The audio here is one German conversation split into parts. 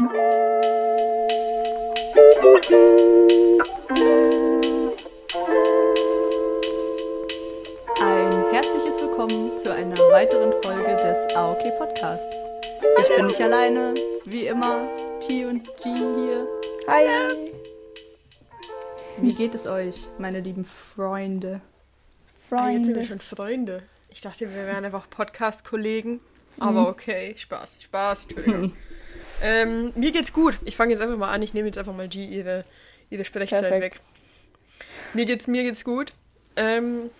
Ein herzliches Willkommen zu einer weiteren Folge des AOK Podcasts. Ich bin nicht alleine, wie immer, T und G hier. Hi. Wie geht es euch, meine lieben Freunde? Freunde. Ah, jetzt sind wir schon Freunde. Ich dachte, wir wären einfach Podcast-Kollegen. Aber okay, Spaß, Spaß, Entschuldigung. ähm, mir geht's gut. Ich fange jetzt einfach mal an. Ich nehme jetzt einfach mal G ihre, ihre Sprechzeit Perfekt. weg. Mir geht's, mir geht's gut. Ähm,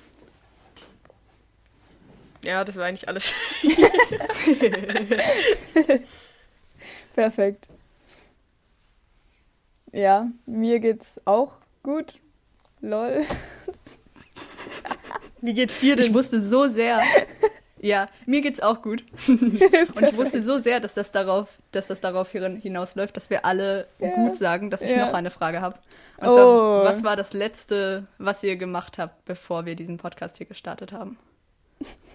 ja, das war eigentlich alles. Perfekt. Ja, mir geht's auch gut. Lol. Wie geht's dir Ich denn? wusste so sehr. Ja, mir geht's auch gut. Und ich wusste so sehr, dass das darauf, dass das darauf hin- hinausläuft, dass wir alle Ja. gut sagen, dass ich Ja. noch eine Frage habe. Und Oh. zwar, was war das letzte, was ihr gemacht habt, bevor wir diesen Podcast hier gestartet haben?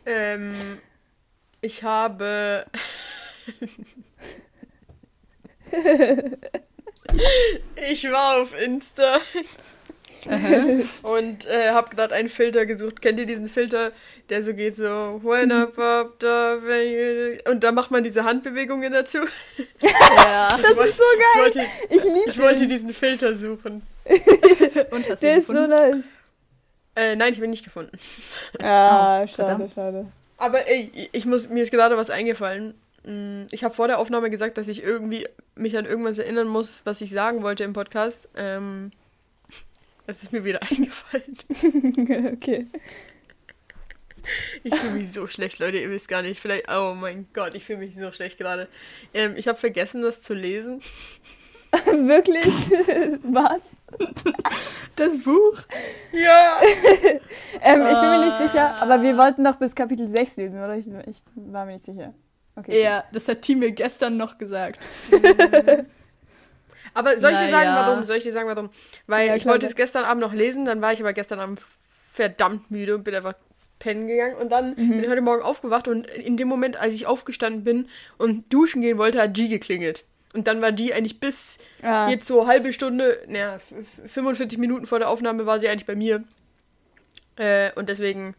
Ähm, ich habe. ich war auf Insta und äh, habe gerade einen Filter gesucht. Kennt ihr diesen Filter, der so geht so when up, up, da, when you- und da macht man diese Handbewegungen dazu. Ja. Das ist so geil. Ich wollte, Ich liebe ich wollte diesen Filter suchen. Und hast Der ist so gefunden? nice. Äh, nein, ich bin nicht gefunden. Ah, Oh, schade, verdammt. schade. Aber ey, ich muss, mir ist gerade was eingefallen. Mm, Ich habe vor der Aufnahme gesagt, dass ich irgendwie mich an irgendwas erinnern muss, was ich sagen wollte im Podcast. Ähm, das ist mir wieder eingefallen. okay. Ich fühle mich so schlecht, Leute. Ihr wisst gar nicht. Vielleicht. Oh mein Gott, ich fühle mich so schlecht gerade. Ähm, ich habe vergessen, das zu lesen. Wirklich? Was? Das Buch? Ja. Ähm, ich bin mir nicht sicher, aber wir wollten doch bis Kapitel 6 lesen, oder? Ich, ich war mir nicht sicher. Okay. Ja, das hat Team mir gestern noch gesagt. Aber soll ich dir sagen, Naja. warum? Soll ich dir sagen, warum? Weil Ja, ich wollte es gestern Abend noch lesen, dann war ich aber gestern Abend verdammt müde und bin einfach pennen gegangen. Und dann Mhm. bin ich heute Morgen aufgewacht und in dem Moment, als ich aufgestanden bin und duschen gehen wollte, hat G geklingelt. Und dann war G eigentlich bis Ah, jetzt so halbe Stunde, naja, f- f- 45 Minuten vor der Aufnahme war sie eigentlich bei mir. Äh, und deswegen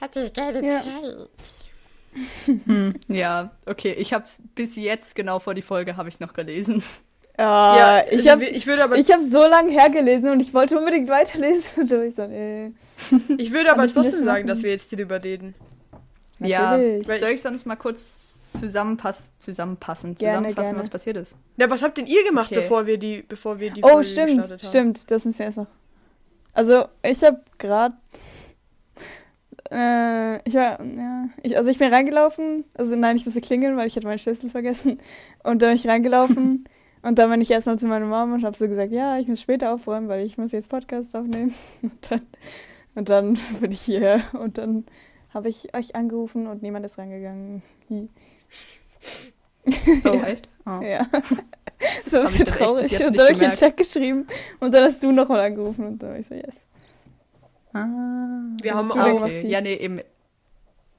hatte ich keine Ja. Zeit. Ja, okay. Ich hab's bis jetzt, genau vor die Folge, habe ich noch gelesen. ah, ja, ich also hab's, ich würde aber, ich hab's so lange hergelesen und ich wollte unbedingt weiterlesen. Und ich so, äh, ich würde aber trotzdem sagen, machen? dass wir jetzt drüber reden. Natürlich. Ja, soll ich sonst mal kurz zusammenpass zusammenpassen, Gerne, zusammenfassen, gerne. was passiert ist? Na, was habt denn ihr gemacht, Okay. bevor wir die, bevor wir die Oh, Folge stimmt, stimmt. Das müssen wir erst noch. Also, ich habe gerade. Äh, ich war. Ja, ich, also, ich bin reingelaufen. Also, nein, ich musste klingeln, weil ich hatte meinen Schlüssel vergessen. Und dann bin ich reingelaufen. und dann bin ich erstmal zu meiner Mom und habe so gesagt: Ja, ich muss später aufräumen, weil ich muss jetzt Podcast aufnehmen. Und dann, und dann bin ich hierher. Und dann habe ich euch angerufen und niemand ist reingegangen. Hi. Oh, Ja. echt? Oh. Ja. so ein bisschen traurig. Und dann habe ich einen. Check geschrieben und dann hast du nochmal angerufen und dann war ich so, yes. Ah. Wir haben auch- Okay. Ja, nee, eben.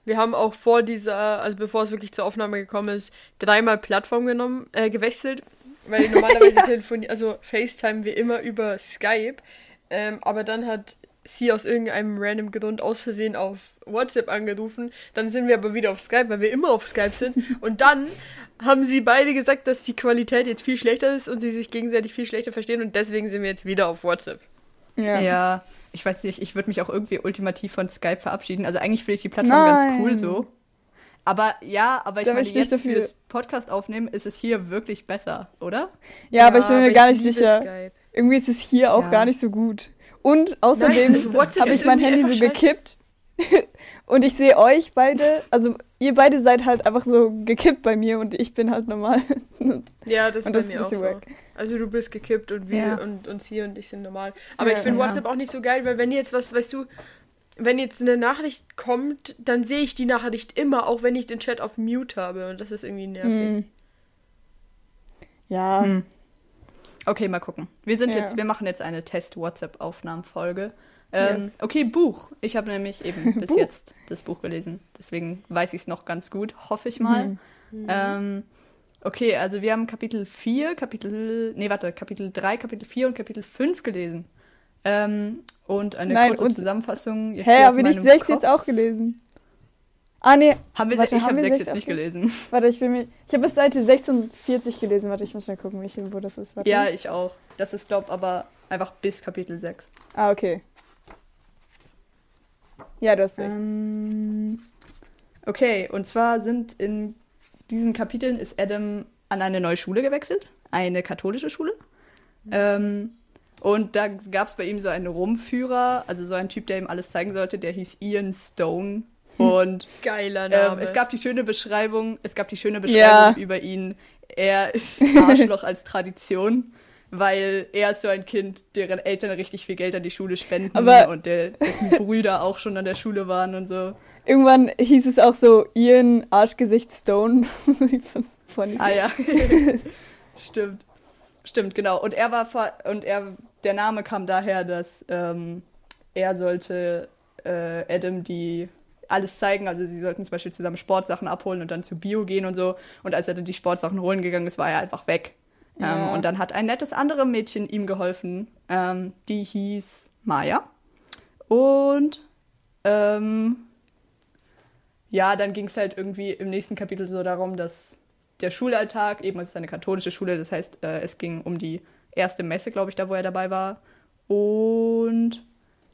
Wir haben auch vor dieser, also bevor es wirklich zur Aufnahme gekommen ist, dreimal Plattform genommen, äh, gewechselt. Weil normalerweise telefonieren, also FaceTime wir immer über Skype. Ähm, aber dann hat sie aus irgendeinem random Grund aus Versehen auf WhatsApp angerufen. Dann sind wir aber wieder auf Skype, weil wir immer auf Skype sind. Und dann haben sie beide gesagt, dass die Qualität jetzt viel schlechter ist und sie sich gegenseitig viel schlechter verstehen. Und deswegen sind wir jetzt wieder auf WhatsApp. Ja. Ja. ich weiß nicht, ich würde mich auch irgendwie ultimativ von Skype verabschieden. Also eigentlich finde ich die Plattform ganz cool Nein. so. Aber ja, aber ich Da meine, ich nicht jetzt für dafür. das Podcast aufnehmen ist es hier wirklich besser, oder? Ja, aber ich bin mir gar nicht sicher. Skype. Irgendwie ist es hier auch Ja. gar nicht so gut. Und außerdem Nein, also habe ich mein Handy so gekippt und ich sehe euch beide, also ihr beide seid halt einfach so gekippt bei mir und ich bin halt normal. Ja, das, Und ist das bei ist mir auch bisschen so. wack. Also du bist gekippt und wir Ja. und uns hier und ich sind normal. Aber Ja, ich finde ja. WhatsApp auch nicht so geil, weil wenn jetzt was, weißt du, wenn jetzt eine Nachricht kommt, dann sehe ich die Nachricht immer, auch wenn ich den Chat auf Mute habe und das ist irgendwie nervig. Hm. Ja, Hm. Okay, mal gucken. Wir sind Ja. jetzt, wir machen jetzt eine Test-WhatsApp-Aufnahmenfolge. Ähm, Yes. Okay, Buch. Ich habe nämlich eben bis Buch. jetzt das Buch gelesen. Deswegen weiß ich es noch ganz gut, hoffe ich mal. Mhm. Ähm, Okay, also wir haben Kapitel 4, Kapitel, nee, warte, Kapitel 3, Kapitel 4 und Kapitel 5 gelesen. Ähm, und eine Nein, kurze und- Zusammenfassung. jetzt Hä, haben wir nicht meinem 6 Kopf. jetzt auch gelesen? Ah, nee. Haben wir, Warte, ich haben habe wir 6 sechs jetzt nicht auch gelesen. Warte, ich will mir. Ich habe bis Seite 46 gelesen. Warte, ich muss schnell gucken, welche, wo das ist. Warte. Ja, ich auch. Das ist, glaub aber einfach bis Kapitel 6. Ah, okay. Ja, du hast recht. Ähm, okay, und zwar sind in diesen Kapiteln ist Adam an eine neue Schule gewechselt, eine katholische Schule. Ähm, und da gab es bei ihm so einen Rumführer, also so einen Typ, der ihm alles zeigen sollte, der hieß Ian Stone. Und Geiler ähm, Name. es gab die schöne Beschreibung, es gab die schöne Beschreibung Ja. über ihn. Er ist Arschloch als Tradition, weil er ist so ein Kind, deren Eltern richtig viel Geld an die Schule spenden Aber- und der, dessen Brüder auch schon an der Schule waren und so. Irgendwann hieß es auch so Ian Arschgesicht Stone. funny. Ah ja. Stimmt. Stimmt, genau. Und er war vor- und er der Name kam daher, dass ähm, er sollte äh, Adam die alles zeigen. Also sie sollten zum Beispiel zusammen Sportsachen abholen und dann zu Bio gehen und so. Und als er dann die Sportsachen holen gegangen ist, war er einfach weg. Ja. Ähm, und dann hat ein nettes anderes Mädchen ihm geholfen. Ähm, die hieß Maya. Und ähm, ja, dann ging es halt irgendwie im nächsten Kapitel so darum, dass der Schulalltag, eben es ist eine katholische Schule, das heißt, äh, es ging um die erste Messe, glaube ich, da wo er dabei war. Und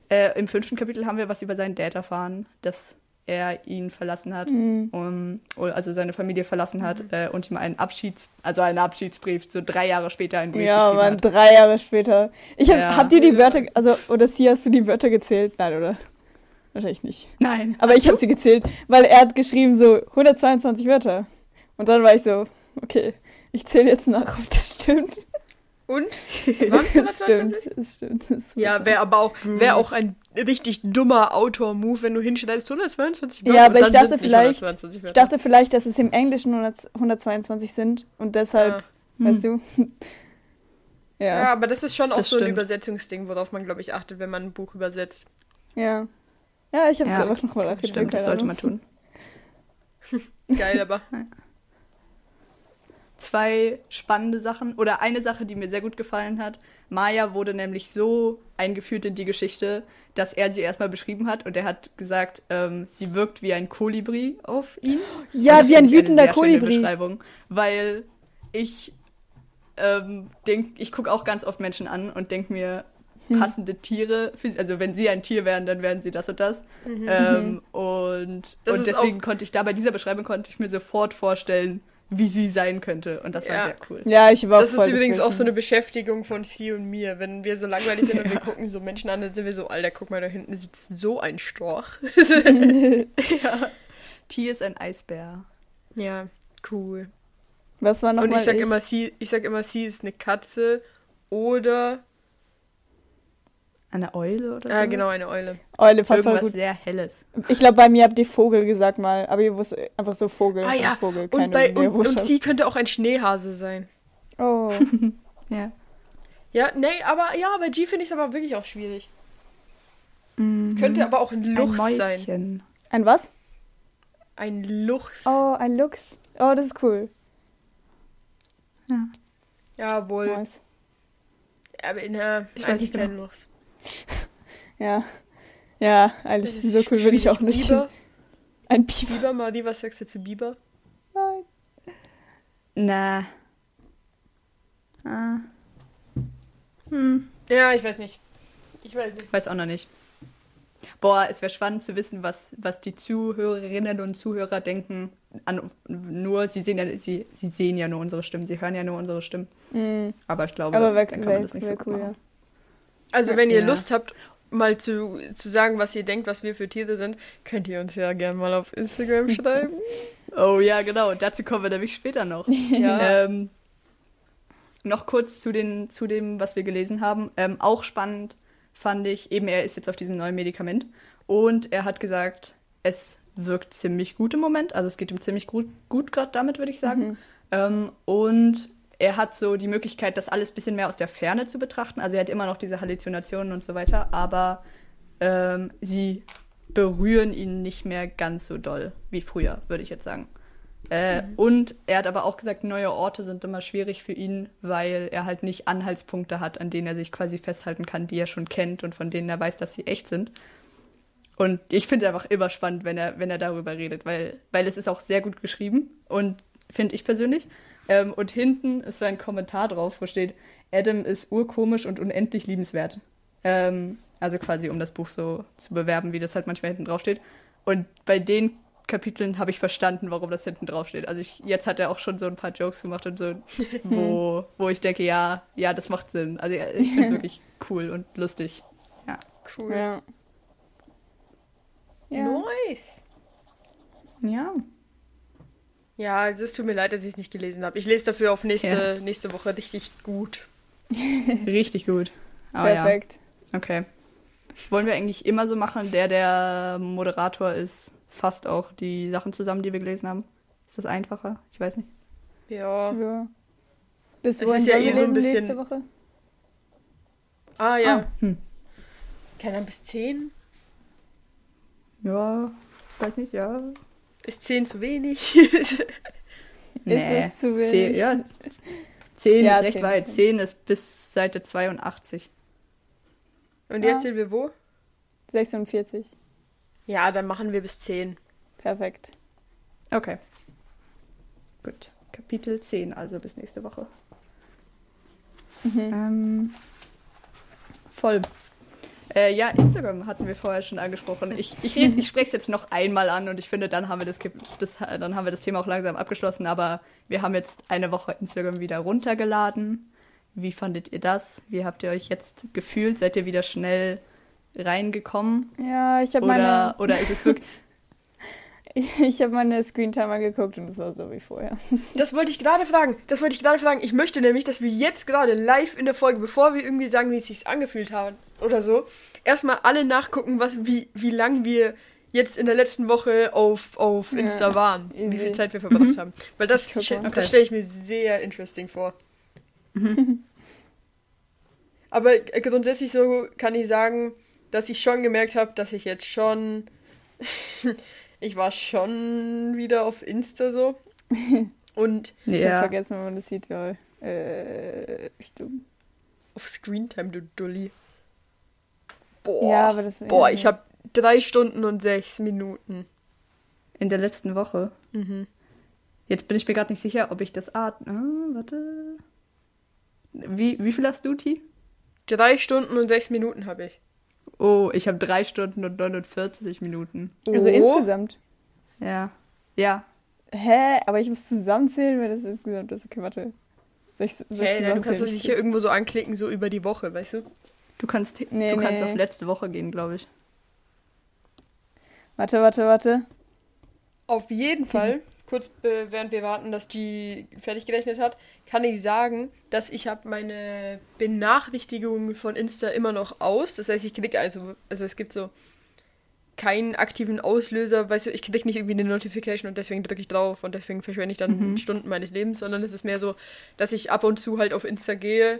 äh, im fünften Kapitel haben wir was über seinen Dad erfahren, dass er ihn verlassen hat, Mhm. um, also seine Familie verlassen hat äh, und ihm einen Abschieds, also einen Abschiedsbrief, so drei Jahre später einen Brief Ja, Mann, hat. drei Jahre später. Ich hab, Ja. habt ihr die. Wörter, also, oder sie hast du die Wörter gezählt? Nein, oder? Wahrscheinlich nicht. Nein. Aber ich habe sie gezählt, weil er hat geschrieben so 122 Wörter. Und dann war ich so, okay, ich zähle jetzt nach, ob das stimmt. Und? Es Das 122? stimmt, das stimmt. Das Ja, 122. wäre aber auch, wär auch ein richtig dummer Autor-Move, wenn du hinschneidest 122 Wörter Ja, und aber ich dachte vielleicht- 122 Ich dachte vielleicht, dass es im Englischen 100 122 sind und deshalb, Ah. weißt du? Ja. ja, aber das ist schon auch Das so ein stimmt. Übersetzungsding, worauf man, glaube ich, achtet, wenn man ein Buch übersetzt. ja. Ja, ich habe es Ja, einfach nochmal nachgedacht. Stimmt, das sollte man tun. Geil, aber. Zwei spannende Sachen oder eine Sache, die mir sehr gut gefallen hat. Maya wurde nämlich so eingeführt in die Geschichte, dass er sie erstmal beschrieben hat und er hat gesagt, ähm, sie wirkt wie ein Kolibri auf ihn. Ja, wie ein wütender Kolibri. Beschreibung, weil ich ähm, denk, ich gucke auch ganz oft Menschen an und denke mir, Hm. passende Tiere, für, also wenn sie ein Tier wären, dann wären sie das und das. Ähm, und Das und deswegen konnte ich da bei dieser Beschreibung konnte ich mir sofort vorstellen, wie sie sein könnte. Und das war Ja. sehr cool. Ja, ich war auch Das ist voll übrigens Bild auch so eine Beschäftigung von Sie und mir. Wenn wir so langweilig sind und wir gucken so Menschen an, dann sind wir so, Alter, guck mal, da hinten sitzt so ein Storch. ja. Tier ist ein Eisbär. ja, cool. Was war Und nochmal ich sag immer, sie, ich sag immer, sie ist eine Katze oder. Eine Eule oder so? Ja, genau, eine Eule. Eule, passt voll Irgendwas gut. sehr Helles. Ich glaube, bei mir habt ihr Vogel gesagt mal, aber ihr wusst einfach so Vogel. Ah ja, und Vogel, Und, keine bei, und, und sie könnte auch ein Schneehase sein. Oh. Ja. Ja, nee, aber ja, bei G finde ich es aber wirklich auch schwierig. Mhm. Könnte aber auch ein Luchs ein sein. Ein was? Ein Luchs. Oh, ein Luchs. Oh, das ist cool. Ja. Jawohl. Nice. Aber na, Ich weiß eigentlich nicht kein genau. Luchs. Ja. Ja, ist so cool würde ich auch nicht. Biber, Ein Biber. Biber, Madi, was sagst du zu Biber? Nein. Na. Ah. Hm. Ja, ich weiß nicht. Ich weiß nicht. Weiß auch noch nicht. Boah, es wäre spannend zu wissen, was, was die Zuhörerinnen und Zuhörer denken. An, nur, sie sehen, ja, sie, sie sehen ja nur unsere Stimmen, sie hören ja nur unsere Stimmen. Mhm. Aber ich glaube, Aber wäre dann kann man wär, das nicht wär so gut cool, machen. ja. Also, wenn ihr Ja. Lust habt, mal zu, zu sagen, was ihr denkt, was wir für Tiere sind, könnt ihr uns ja gerne mal auf Instagram schreiben. Oh ja, genau. Dazu kommen wir nämlich später noch. Ja. ähm, noch kurz zu, den, zu dem, was wir gelesen haben. Ähm, auch spannend fand ich, eben er ist jetzt auf diesem neuen Medikament und er hat gesagt, es wirkt ziemlich gut im Moment. Also es geht ihm ziemlich gut, gut gerade damit, würde ich sagen. Ähm, und er hat so die Möglichkeit, das alles ein bisschen mehr aus der Ferne zu betrachten. Also er hat immer noch diese Halluzinationen und so weiter, aber ähm, sie berühren ihn nicht mehr ganz so doll wie früher, würde ich jetzt sagen. Äh, Und er hat aber auch gesagt, neue Orte sind immer schwierig für ihn, weil er halt nicht Anhaltspunkte hat, an denen er sich quasi festhalten kann, die er schon kennt und von denen er weiß, dass sie echt sind. Und ich finde es einfach immer spannend, wenn er, wenn er darüber redet, weil, weil es ist auch sehr gut geschrieben und finde ich persönlich. Ähm, und hinten ist so ein Kommentar drauf, wo steht, Adam ist urkomisch und unendlich liebenswert. Ähm, also quasi, um das Buch so zu bewerben, wie das halt manchmal hinten drauf steht. Und bei den Kapiteln habe ich verstanden, warum das hinten drauf steht. Also ich, jetzt hat er auch schon so ein paar Jokes gemacht und so, wo, wo ich denke, ja, ja, das macht Sinn. Also ich finde es wirklich cool und lustig. Ja. Cool. Ja. Ja. Nice. Ja. Ja, also es tut mir leid, dass ich es nicht gelesen habe. Ich lese dafür auf nächste, nächste Woche richtig gut. Richtig gut. Aber Perfekt. ja. Okay. Wollen wir eigentlich immer so machen, der der Moderator ist, fasst auch die Sachen zusammen, die wir gelesen haben? Ist das einfacher? Ich weiß nicht. Ja. Ja. Bis Es wohin ist ja eh so ein bisschen- nächste Woche? Ah ja. Ah, hm. Keine Ahnung, bis 10? Ja, ich weiß nicht, ja. Ist 10 zu wenig? Nee. es zu wenig? Zehn, ja, 10 Ja, ist recht 10 weit. ist 10 ist bis Seite 82. Und Ja. jetzt sind wir wo? 46. Ja, dann machen wir bis 10. Perfekt. Okay. Gut. Kapitel 10, also bis nächste Woche. Mhm. Ähm, voll. Äh, ja, Instagram hatten wir vorher schon angesprochen. Ich, ich, red- ich spreche es jetzt noch einmal an und ich finde, dann haben, wir das, das, dann haben wir das Thema auch langsam abgeschlossen. Aber wir haben jetzt eine Woche Instagram wieder runtergeladen. Wie fandet ihr das? Wie habt ihr euch jetzt gefühlt? Seid ihr wieder schnell reingekommen? Ja, ich habe meine, oder ist es wirklich. ich habe meine Screentimer geguckt und es war so wie vorher. Das wollte ich gerade fragen. Das wollte ich gerade fragen. Ich möchte nämlich, dass wir jetzt gerade live in der Folge, bevor wir irgendwie sagen, wie es sich angefühlt hat oder so, erstmal alle nachgucken, was, wie, wie lang wir jetzt in der letzten Woche auf, auf Ja, Insta waren. Wie easy. viel Zeit wir verbracht haben. Weil das, das stelle ich mir sehr interesting vor. Aber äh, grundsätzlich so kann ich sagen, dass ich schon gemerkt habe, dass ich jetzt schon. ich war schon wieder auf Insta so. Und Ich habe Ja. vergessen, wenn man das sieht, lol. Äh, ich dumm. auf Screentime, du Dulli. Boah. Ja, aber das Boah, ich habe drei Stunden und sechs Minuten. In der letzten Woche. Mhm. Jetzt bin ich mir gerade nicht sicher, ob ich das Art. Ah, warte. Wie, wie viel hast du, T? Drei Stunden und sechs Minuten habe ich. Oh, ich habe drei Stunden und 49 Minuten. Also Oh. insgesamt. Ja. Ja. Hä? Aber ich muss zusammenzählen, weil das insgesamt ist. Okay, warte. Soll ich, soll ich Hey, du zusammenzählen? kannst das sicher irgendwo so anklicken, so über die Woche, weißt du? Du kannst, Nee, du kannst nee. auf letzte Woche gehen, glaube ich. Warte, warte, warte. Auf jeden Fall, kurz äh, während wir warten, dass die fertig gerechnet hat, kann ich sagen, dass ich habe meine Benachrichtigungen von Insta immer noch aus. Das heißt, ich klicke also, also es gibt so keinen aktiven Auslöser, weißt du, ich kriege nicht irgendwie eine Notification und deswegen drücke ich drauf und deswegen verschwende ich dann Mhm. Stunden meines Lebens, sondern es ist mehr so, dass ich ab und zu halt auf Insta gehe,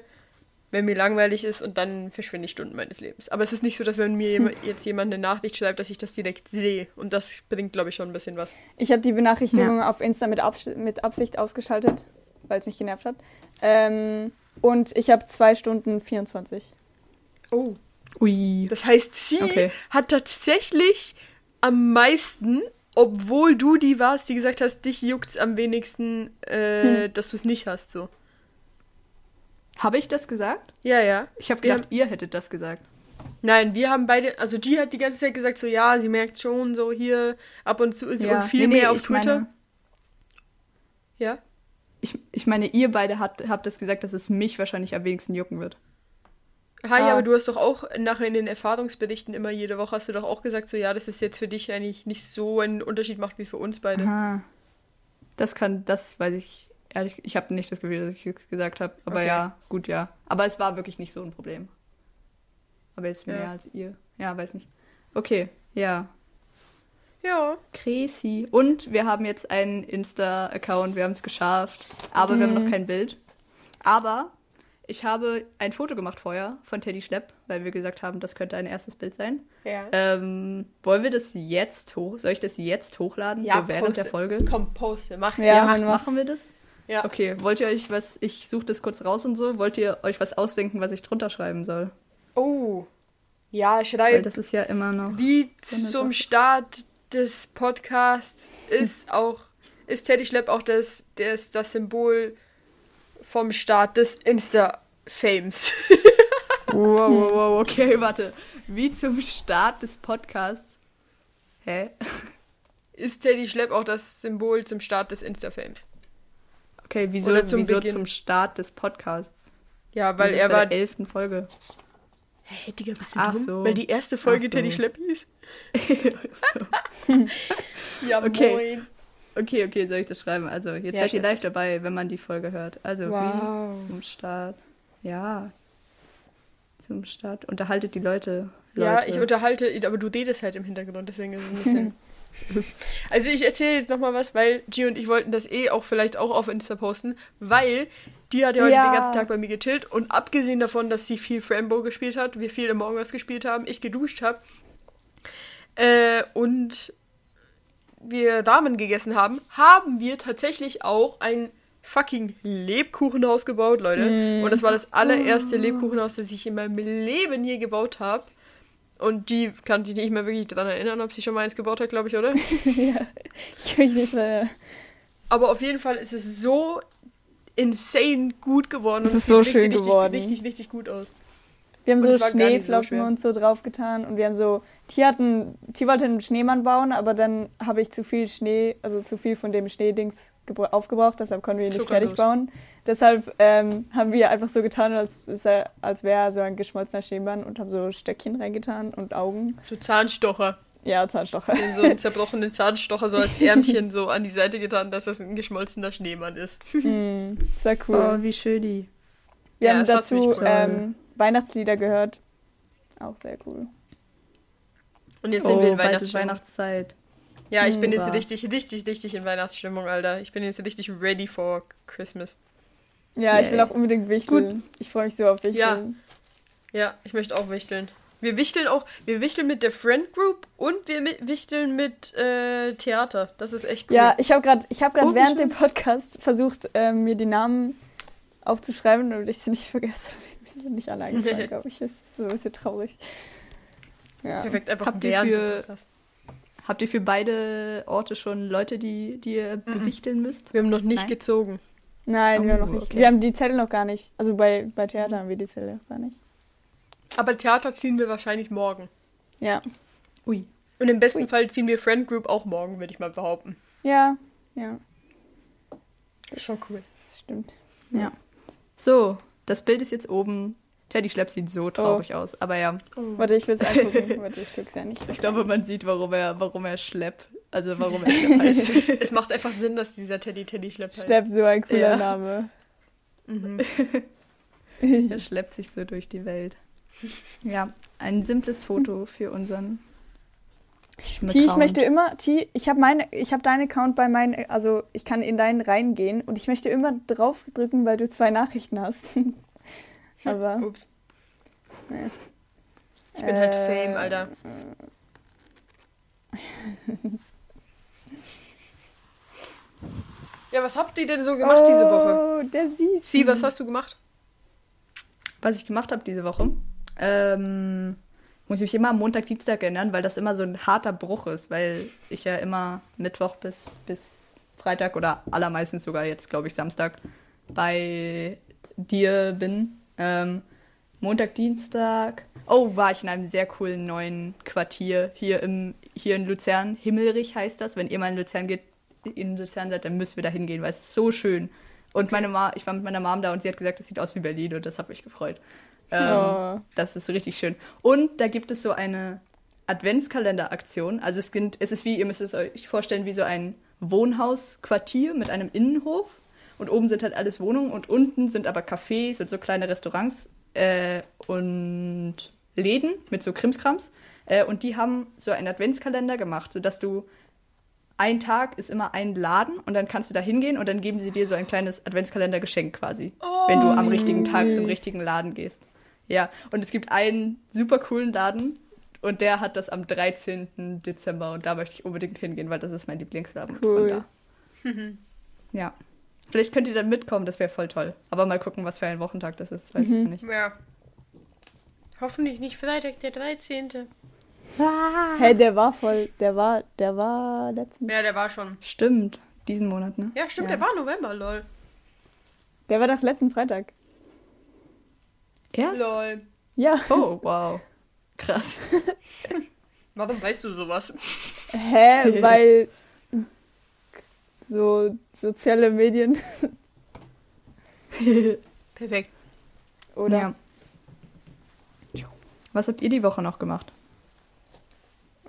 wenn mir langweilig ist und dann verschwinde ich Stunden meines Lebens. Aber es ist nicht so, dass wenn mir jem- jetzt jemand eine Nachricht schreibt, dass ich das direkt sehe und das bringt, glaube ich, schon ein bisschen was. Ich habe die Benachrichtigung auf Insta mit, Abs mit Absicht ausgeschaltet, weil es mich genervt hat. Ähm, und ich habe zwei Stunden 24. Oh. Ui. Das heißt, sie Okay. hat tatsächlich am meisten, obwohl du die warst, die gesagt hast, dich juckt's am wenigsten, äh, dass du es nicht hast, so. Habe ich das gesagt? Ja, ja. Ich habe gedacht, ihr hättet das gesagt. Nein, wir haben beide, also G hat die ganze Zeit gesagt, so ja, sie merkt schon, so hier ab und zu ist sie Ja. und viel Nee, nee, mehr auf ich Twitter. Meine, Ja. ich, ich meine, ihr beide habt, habt das gesagt, dass es mich wahrscheinlich am wenigsten jucken wird. Ja, Ah. aber du hast doch auch nachher in den Erfahrungsberichten immer jede Woche hast du doch auch gesagt, so ja, dass es jetzt für dich eigentlich nicht so einen Unterschied macht wie für uns beide. Aha. Das kann, das weiß ich ehrlich, ich habe nicht das Gefühl, dass ich es gesagt habe. Aber Okay. ja, gut, ja. Aber es war wirklich nicht so ein Problem. Aber jetzt mehr Ja. als ihr. Ja, weiß nicht. Okay, ja. Ja. Crazy. Und wir haben jetzt einen Insta-Account, wir haben es geschafft. Aber wir haben Mhm. noch kein Bild. Aber ich habe ein Foto gemacht vorher von Teddy Schlepp, weil wir gesagt haben, das könnte ein erstes Bild sein. Ja. Ähm, wollen wir das jetzt hoch? Soll ich das jetzt hochladen? Ja, so während poste. der Folge? Komm, poste. Mach. Ja, Ja, mach. machen wir das? Ja. Okay, wollt ihr euch was, ich suche das kurz raus und so, wollt ihr euch was ausdenken, was ich drunter schreiben soll? Oh. Ja, Weil schreib. das ist ja immer noch. Wie zum. Start des Podcasts ist auch ist Teddy Schlepp auch das, das, das Symbol vom Start des Insta-Fames. Wow, wow, wow, okay, warte. Wie zum Start des Podcasts. Hä? ist Teddy Schlepp auch das Symbol zum Start des Insta-Fames? Okay, wieso, Oder zum wieso Beginn. zum Start des Podcasts? Ja, weil er bei war. der elften Folge. Hey, Digga, bist du Ach dumm? so. Weil die erste Folge Ach so. Teddy Schlepp hieß. so. Ja, Okay. moin. Okay, okay, soll ich das schreiben? Also, jetzt Ja, seid ihr live dabei, wenn man die Folge hört. Also, Wow. zum Start. Ja. Zum Start. Unterhaltet die Leute. Leute. Ja, ich unterhalte, aber du redest halt im Hintergrund, deswegen ist es ein bisschen. also ich erzähle jetzt nochmal was, weil G und ich wollten das eh auch vielleicht auch auf Insta posten, weil die hat ja heute Ja. den ganzen Tag bei mir gechillt und abgesehen davon, dass sie viel Frambo gespielt hat, wir viel im Morgen was gespielt haben, ich geduscht habe äh, und wir Ramen gegessen haben, haben wir tatsächlich auch ein fucking Lebkuchenhaus gebaut, Leute. Und das war das allererste Lebkuchenhaus, das ich in meinem Leben je gebaut habe. Und die kann sich nicht mehr wirklich daran erinnern, ob sie schon mal eins gebaut hat, glaube ich, oder? ja. Ich will nicht mehr. Aber auf jeden Fall ist es so insane gut geworden. Es ist so schön richtig, geworden. Richtig, richtig, richtig gut aus. Wir haben Und so so Schneeflocken schwer. und so draufgetan und wir haben so, T hatten, T wollte einen Schneemann bauen, aber dann habe ich zu viel Schnee, also zu viel von dem Schneedings gebra- aufgebraucht, deshalb konnten wir ihn nicht fertig bauen. Deshalb ähm, haben wir einfach so getan, als, er- als wäre er so ein geschmolzener Schneemann und haben so Stöckchen reingetan und Augen. So Zahnstocher. Ja, Zahnstocher. Wir haben so einen zerbrochenen Zahnstocher so als Ärmchen so an die Seite getan, dass das ein geschmolzener Schneemann ist. hm, sehr Oh, cool. wie schön die. Wir Ja, haben dazu cool. ähm, Weihnachtslieder gehört. Auch sehr cool. Und jetzt sind oh, wir in bald ist Weihnachtsstimmung. Weihnachtszeit. Ja, ich bin jetzt Hurra. richtig, richtig, richtig in Weihnachtsstimmung, Alter. Ich bin jetzt richtig ready for Christmas. Ja, ich will Yay. auch unbedingt wichteln. Ich freue mich so auf Wichteln. Ja, ich möchte auch wichteln. Wir wichteln auch, wir wichteln mit der Friend Group und wir wichteln mit äh, Theater. Das ist echt cool. Ja, ich habe gerade hab grad Oh, während dem Podcast versucht, ähm, mir die Namen aufzuschreiben, damit ich sie nicht vergesse. Mir sind nicht alle eingefallen, glaube ich. Das ist so ein bisschen traurig. Ja. Perfekt, einfach Habt ihr für-. Habt ihr für beide Orte schon Leute, die, die ihr bewichteln müsst? Wir haben noch nicht Nein. gezogen. Nein, wir haben noch Oh, nicht. okay. Wir haben die Zettel noch gar nicht. Also bei, bei Theater haben wir die Zettel noch gar nicht. Aber Theater ziehen wir wahrscheinlich morgen. Ja. Ui. Und im besten Ui. Fall ziehen wir Friend Group auch morgen, würde ich mal behaupten. Ja, ja. Schon cool. Das stimmt. Ja. So, das Bild ist jetzt oben. Teddy Schlepp sieht so traurig aus. Aber ja, Warte, ich will es angucken. Warte, ich guck's ja nicht. ich glaube, man sieht, warum er, warum er Schlepp, also warum er Schlepp heißt. Es macht einfach Sinn, dass dieser Teddy Teddy Schlepp heißt. Schlepp, so ein cooler Ja. Name. Mhm. er schleppt sich so durch die Welt. Ja, ein simples Foto für unseren T, ich möchte immer, T, ich habe meine, ich habe deinen Account bei meinen, also ich kann in deinen reingehen und ich möchte immer draufdrücken, weil du zwei Nachrichten hast. Aber Ups. Nee. Ich bin halt Äh, Fame, Alter. Ja, was habt ihr denn so gemacht diese Woche? Oh, der sieht. Sie, was hast du gemacht? Was ich gemacht habe diese Woche, ähm, muss ich mich immer am Montag, Dienstag erinnern, weil das immer so ein harter Bruch ist, weil ich ja immer Mittwoch bis, bis Freitag oder allermeistens sogar jetzt, glaube ich, Samstag bei dir bin. Ähm, Montag, Dienstag. Oh, war ich in einem sehr coolen neuen Quartier hier, im, hier in Luzern. Himmelrich heißt das. Wenn ihr mal in Luzern geht, in Luzern seid, dann müsst wir da hingehen, weil es ist so schön. Und meine Ma ich war mit meiner Mom da und sie hat gesagt, das sieht aus wie Berlin und das hat mich gefreut. Ähm, Oh. Das ist richtig schön. Und da gibt es so eine Adventskalender-Aktion. Also es, gibt, es ist wie, ihr müsst es euch vorstellen, wie so ein Wohnhausquartier mit einem Innenhof. Und oben sind halt alles Wohnungen und unten sind aber Cafés und so kleine Restaurants äh, und Läden mit so Krimskrams. Äh, und die haben so einen Adventskalender gemacht, sodass du ein Tag ist immer ein Laden und dann kannst du da hingehen und dann geben sie dir so ein kleines Adventskalendergeschenk quasi, wenn du am richtigen Tag zum richtigen Laden gehst. Ja, und es gibt einen super coolen Laden und der hat das am 13. Dezember und da möchte ich unbedingt hingehen, weil das ist mein Lieblingsladen Cool. von da. ja. Vielleicht könnt ihr dann mitkommen, das wäre voll toll. Aber mal gucken, was für ein Wochentag das ist, weiß ich nicht. Ja. Hoffentlich nicht Freitag, der 13. Hä, der war voll, der war, der war letztens. Ja, der war schon. Stimmt, diesen Monat, ne? Ja, stimmt, Ja. der war November, lol. Der war doch letzten Freitag. Erst? Lol. Ja. Oh, wow. Krass. Warum weißt du sowas? Hä, weil so soziale Medien Perfekt. oder Ja. Was habt ihr die Woche noch gemacht?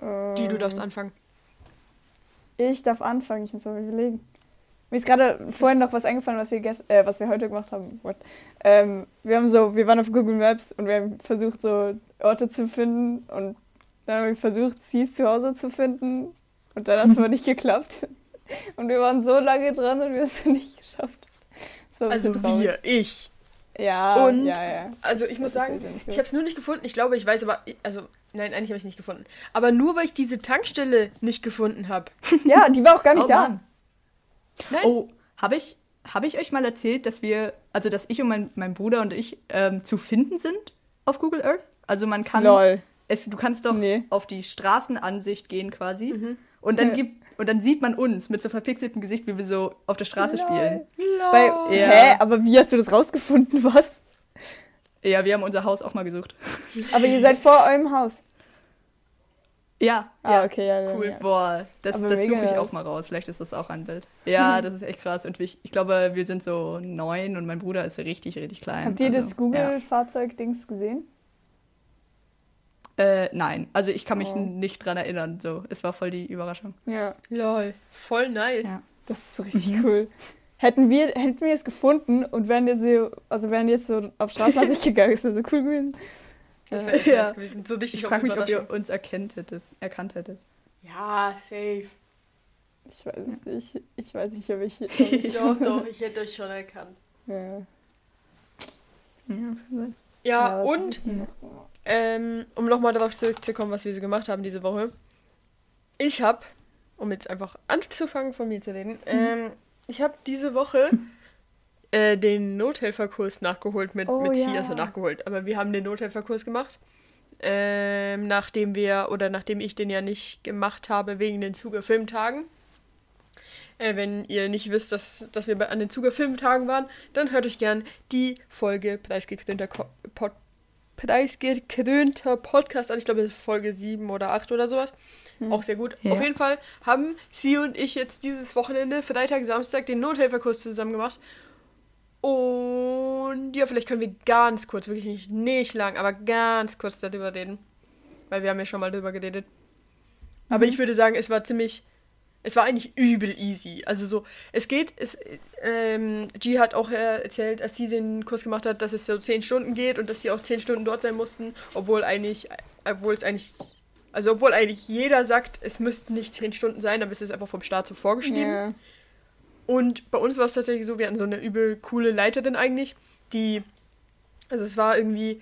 Die, du Ähm, darfst anfangen. Ich darf anfangen, ich muss mal überlegen. Mir ist gerade vorhin noch was eingefallen, was wir, äh, was wir heute gemacht haben. What? Ähm, wir haben so, wir waren auf Google Maps und wir haben versucht, so Orte zu finden und dann haben wir versucht, Cs zu Hause zu finden und dann hat es aber nicht geklappt. Und wir waren so lange dran und wir haben es nicht geschafft. Also traurig. wir, ich. Ja, Und- ja, ja. Also ich muss Das sagen, ich nicht ich habe es nur nicht gefunden. Ich glaube, ich weiß aber, also nein, eigentlich habe ich es nicht gefunden. Aber nur weil ich diese Tankstelle nicht gefunden habe. Ja, die war auch gar nicht oh, da. Mann. Nein. Oh, habe ich, hab ich euch mal erzählt, dass wir, also dass ich und mein, mein Bruder und ich ähm, zu finden sind auf Google Earth? Also man kann, Lol. es, du kannst doch Nee. auf die Straßenansicht gehen quasi Mhm. und dann Ja. gibt und dann sieht man uns mit so verpixeltem Gesicht, wie wir so auf der Straße Lol. spielen. Bei, Ja. Hä? Aber wie hast du das rausgefunden, was? Ja, wir haben unser Haus auch mal gesucht. Aber ihr seid vor eurem Haus. Ja, Ah, ja. okay, ja. Cool. Ja. Boah, das, Aber das suche ich auch mal raus. Vielleicht ist das auch ein Bild. Ja, das ist echt krass. Und ich, ich glaube, wir sind so neun und mein Bruder ist richtig, richtig klein. Habt ihr also, das Google-Fahrzeug-Dings gesehen? Äh, nein, also ich kann mich Oh. nicht dran erinnern. So, es war voll die Überraschung. Ja. Lol. Voll nice. Ja. Das ist so richtig cool. Hätten wir, hätten wir es gefunden und wären jetzt so, also wären jetzt so auf Straßenansicht gegangen, das wäre so cool gewesen. Das wäre echt Ja. nice gewesen. So richtig Ich frage mich, ob ihr uns erkennt hättet, erkannt hättet. Ja, safe. Ich weiß es nicht. Ich weiß nicht, ob ich. Ob ich Doch, doch, ich hätte euch schon erkannt. ja. Ja. Ja, und? Ähm, um nochmal darauf zurückzukommen, was wir so gemacht haben diese Woche. Ich habe, um jetzt einfach anzufangen von mir zu reden, Mhm. ähm, ich habe diese Woche äh, den Nothelferkurs nachgeholt mit, Oh, mit Sie, ja. also nachgeholt. Aber wir haben den Nothelferkurs gemacht. Ähm, nachdem wir, oder nachdem ich den ja nicht gemacht habe wegen den Zuger Filmtagen. Äh, wenn ihr nicht wisst, dass, dass wir bei, an den Zuger Filmtagen waren, dann hört euch gern die Folge preisgekrönter Ko Pod preisgekrönter Podcast an. Ich glaube, Folge 7 oder 8 oder sowas. Auch sehr gut. Ja. Auf jeden Fall haben sie und ich jetzt dieses Wochenende, Freitag, Samstag, den Nothelferkurs zusammen gemacht. Und ja, vielleicht können wir ganz kurz, wirklich nicht, nicht lang, aber ganz kurz darüber reden. Weil wir haben ja schon mal darüber geredet. Aber ich würde sagen, es war ziemlich. Es war eigentlich übel easy. Also so, es geht, es, ähm, G hat auch äh, erzählt, als sie den Kurs gemacht hat, dass es so 10 Stunden geht und dass sie auch 10 Stunden dort sein mussten, obwohl eigentlich, obwohl es eigentlich, also obwohl eigentlich jeder sagt, es müssten nicht 10 Stunden sein, aber es ist einfach vom Staat so vorgeschrieben. Ja. Und bei uns war es tatsächlich so, wir hatten so eine übel coole Leiterin eigentlich, die, also es war irgendwie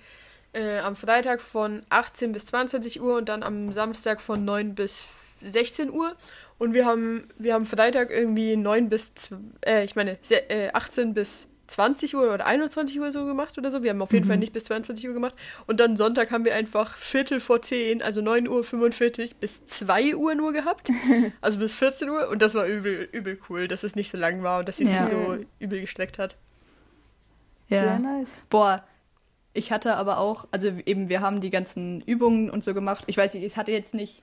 äh, am Freitag von 18 bis 22 Uhr und dann am Samstag von 9 bis 16 Uhr. Und wir haben, wir haben Freitag irgendwie 9 bis, zw- äh, ich meine, se- äh, 18 bis 20 Uhr oder 21 Uhr so gemacht oder so. Wir haben auf jeden Fall nicht bis 22 Uhr gemacht. Und dann Sonntag haben wir einfach Viertel vor 10, also 9 Uhr 45 bis 2 Uhr nur gehabt. Also bis 14 Uhr. Und das war übel, übel cool, dass es nicht so lang war und dass sie es Ja. nicht so übel gestreckt hat. Ja. Sehr nice. Boah, ich hatte aber auch, also eben, wir haben die ganzen Übungen und so gemacht. Ich weiß nicht, ich hatte jetzt nicht,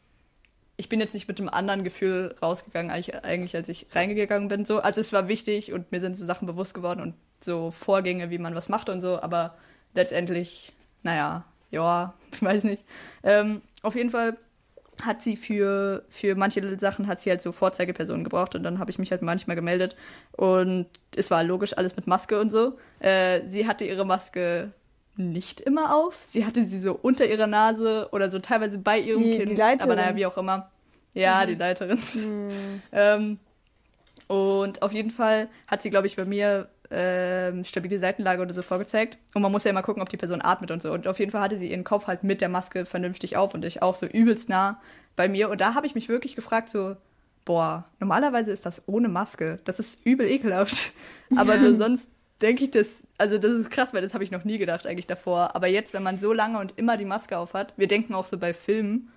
ich bin jetzt nicht mit einem anderen Gefühl rausgegangen, eigentlich, eigentlich als ich reingegangen bin. So. Also es war wichtig und mir sind so Sachen bewusst geworden und so Vorgänge, wie man was macht und so, aber letztendlich, naja, ja, ich weiß nicht. Ähm, auf jeden Fall hat sie für, für manche Sachen hat sie halt so Vorzeigepersonen gebraucht und dann habe ich mich halt manchmal gemeldet und es war logisch alles mit Maske und so. Äh, sie hatte ihre Maske nicht immer auf. Sie hatte sie so unter ihrer Nase oder so teilweise bei ihrem Die- Kinn. die Leiterin. aber naja, wie auch immer. Ja, Mhm. die Leiterin. Hm. ähm, und auf jeden Fall hat sie, glaube ich, bei mir ähm, stabile Seitenlage oder so vorgezeigt. Und man muss ja immer gucken, ob die Person atmet und so. Und auf jeden Fall hatte sie ihren Kopf halt mit der Maske vernünftig auf und ich auch so übelst nah bei mir. Und da habe ich mich wirklich gefragt, so, boah, normalerweise ist das ohne Maske. Das ist übel ekelhaft. Aber so sonst denke ich das, also das ist krass, weil das habe ich noch nie gedacht eigentlich davor. Aber jetzt, wenn man so lange und immer die Maske auf hat, wir denken auch so bei Filmen,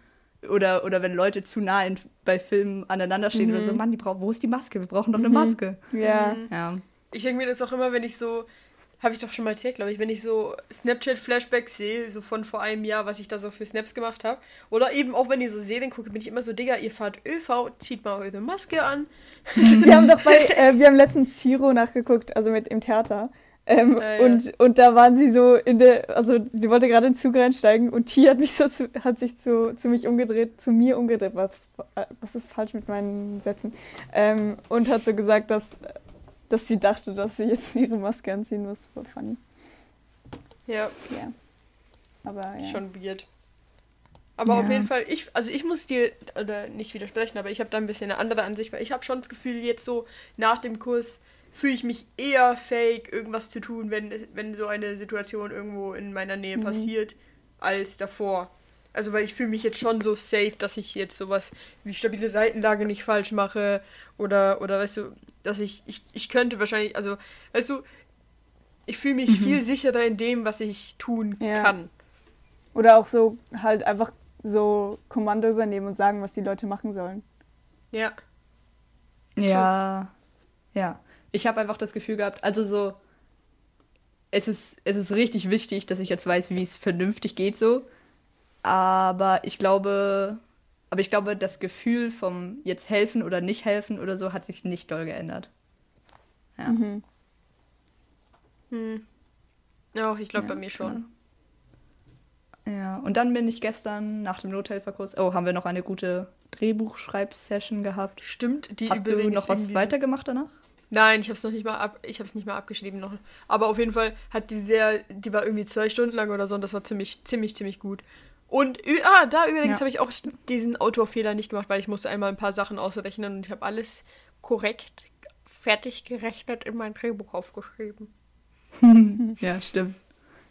oder, oder wenn Leute zu nah in, bei Filmen aneinander stehen oder so, Mann, die brauchen, wo ist die Maske? Wir brauchen doch eine Maske. Ja. Ja. Ich denke mir das auch immer, wenn ich so, habe ich doch schon mal erzählt, glaube ich, wenn ich so Snapchat-Flashbacks sehe, so von vor einem Jahr, was ich da so für Snaps gemacht habe. Oder eben auch wenn ich so Serien gucke, bin ich immer so, Digga, ihr fahrt ÖV, zieht mal eure Maske an. Wir haben doch bei, äh, wir haben letztens Chiro nachgeguckt, also mit im Theater. Ähm, Ja, ja. Und, und da waren sie so in der, also sie wollte gerade in den Zug reinsteigen und T hat mich so zu, hat sich zu, zu mich umgedreht, zu mir umgedreht. Was, was ist falsch mit meinen Sätzen? Ähm, und hat so gesagt, dass, dass sie dachte, dass sie jetzt ihre Maske anziehen muss. War funny. Ja, Ja. Aber ja. schon weird. Aber auf Ja. jeden Fall, ich, also ich muss dir, oder nicht widersprechen, aber ich habe da ein bisschen eine andere Ansicht, weil ich habe schon das Gefühl, jetzt so nach dem Kurs fühle ich mich eher fake, irgendwas zu tun, wenn, wenn so eine Situation irgendwo in meiner Nähe Mhm. passiert, als davor. Also weil ich fühle mich jetzt schon so safe, dass ich jetzt sowas wie stabile Seitenlage nicht falsch mache oder, oder weißt du, dass ich, ich, ich könnte wahrscheinlich, also weißt du, ich fühle mich viel sicherer in dem, was ich tun Ja. kann. Oder auch so halt einfach so Kommando übernehmen und sagen, was die Leute machen sollen. Ja. Ja. Ja. Ich habe einfach das Gefühl gehabt, also so, es ist, es ist richtig wichtig, dass ich jetzt weiß, wie es vernünftig geht so. Aber ich glaube, aber ich glaube, das Gefühl vom jetzt helfen oder nicht helfen oder so hat sich nicht doll geändert. Ja. Mhm. Hm. Ja, auch ich glaube Ja, bei mir schon. Ja, und dann bin ich gestern nach dem Nothelferkurs, oh, haben wir noch eine gute Drehbuchschreibsession gehabt. Stimmt, die Hast du noch was weitergemacht danach? Nein, ich habe es noch nicht mal ab, ich habe es nicht mal abgeschrieben noch. Aber auf jeden Fall hat die sehr, die war irgendwie zwei Stunden lang oder so und das war ziemlich, ziemlich, ziemlich gut. Und ah, da übrigens Ja. habe ich auch diesen Autorfehler nicht gemacht, weil ich musste einmal ein paar Sachen ausrechnen und ich habe alles korrekt fertig gerechnet in mein Drehbuch aufgeschrieben. Ja, stimmt.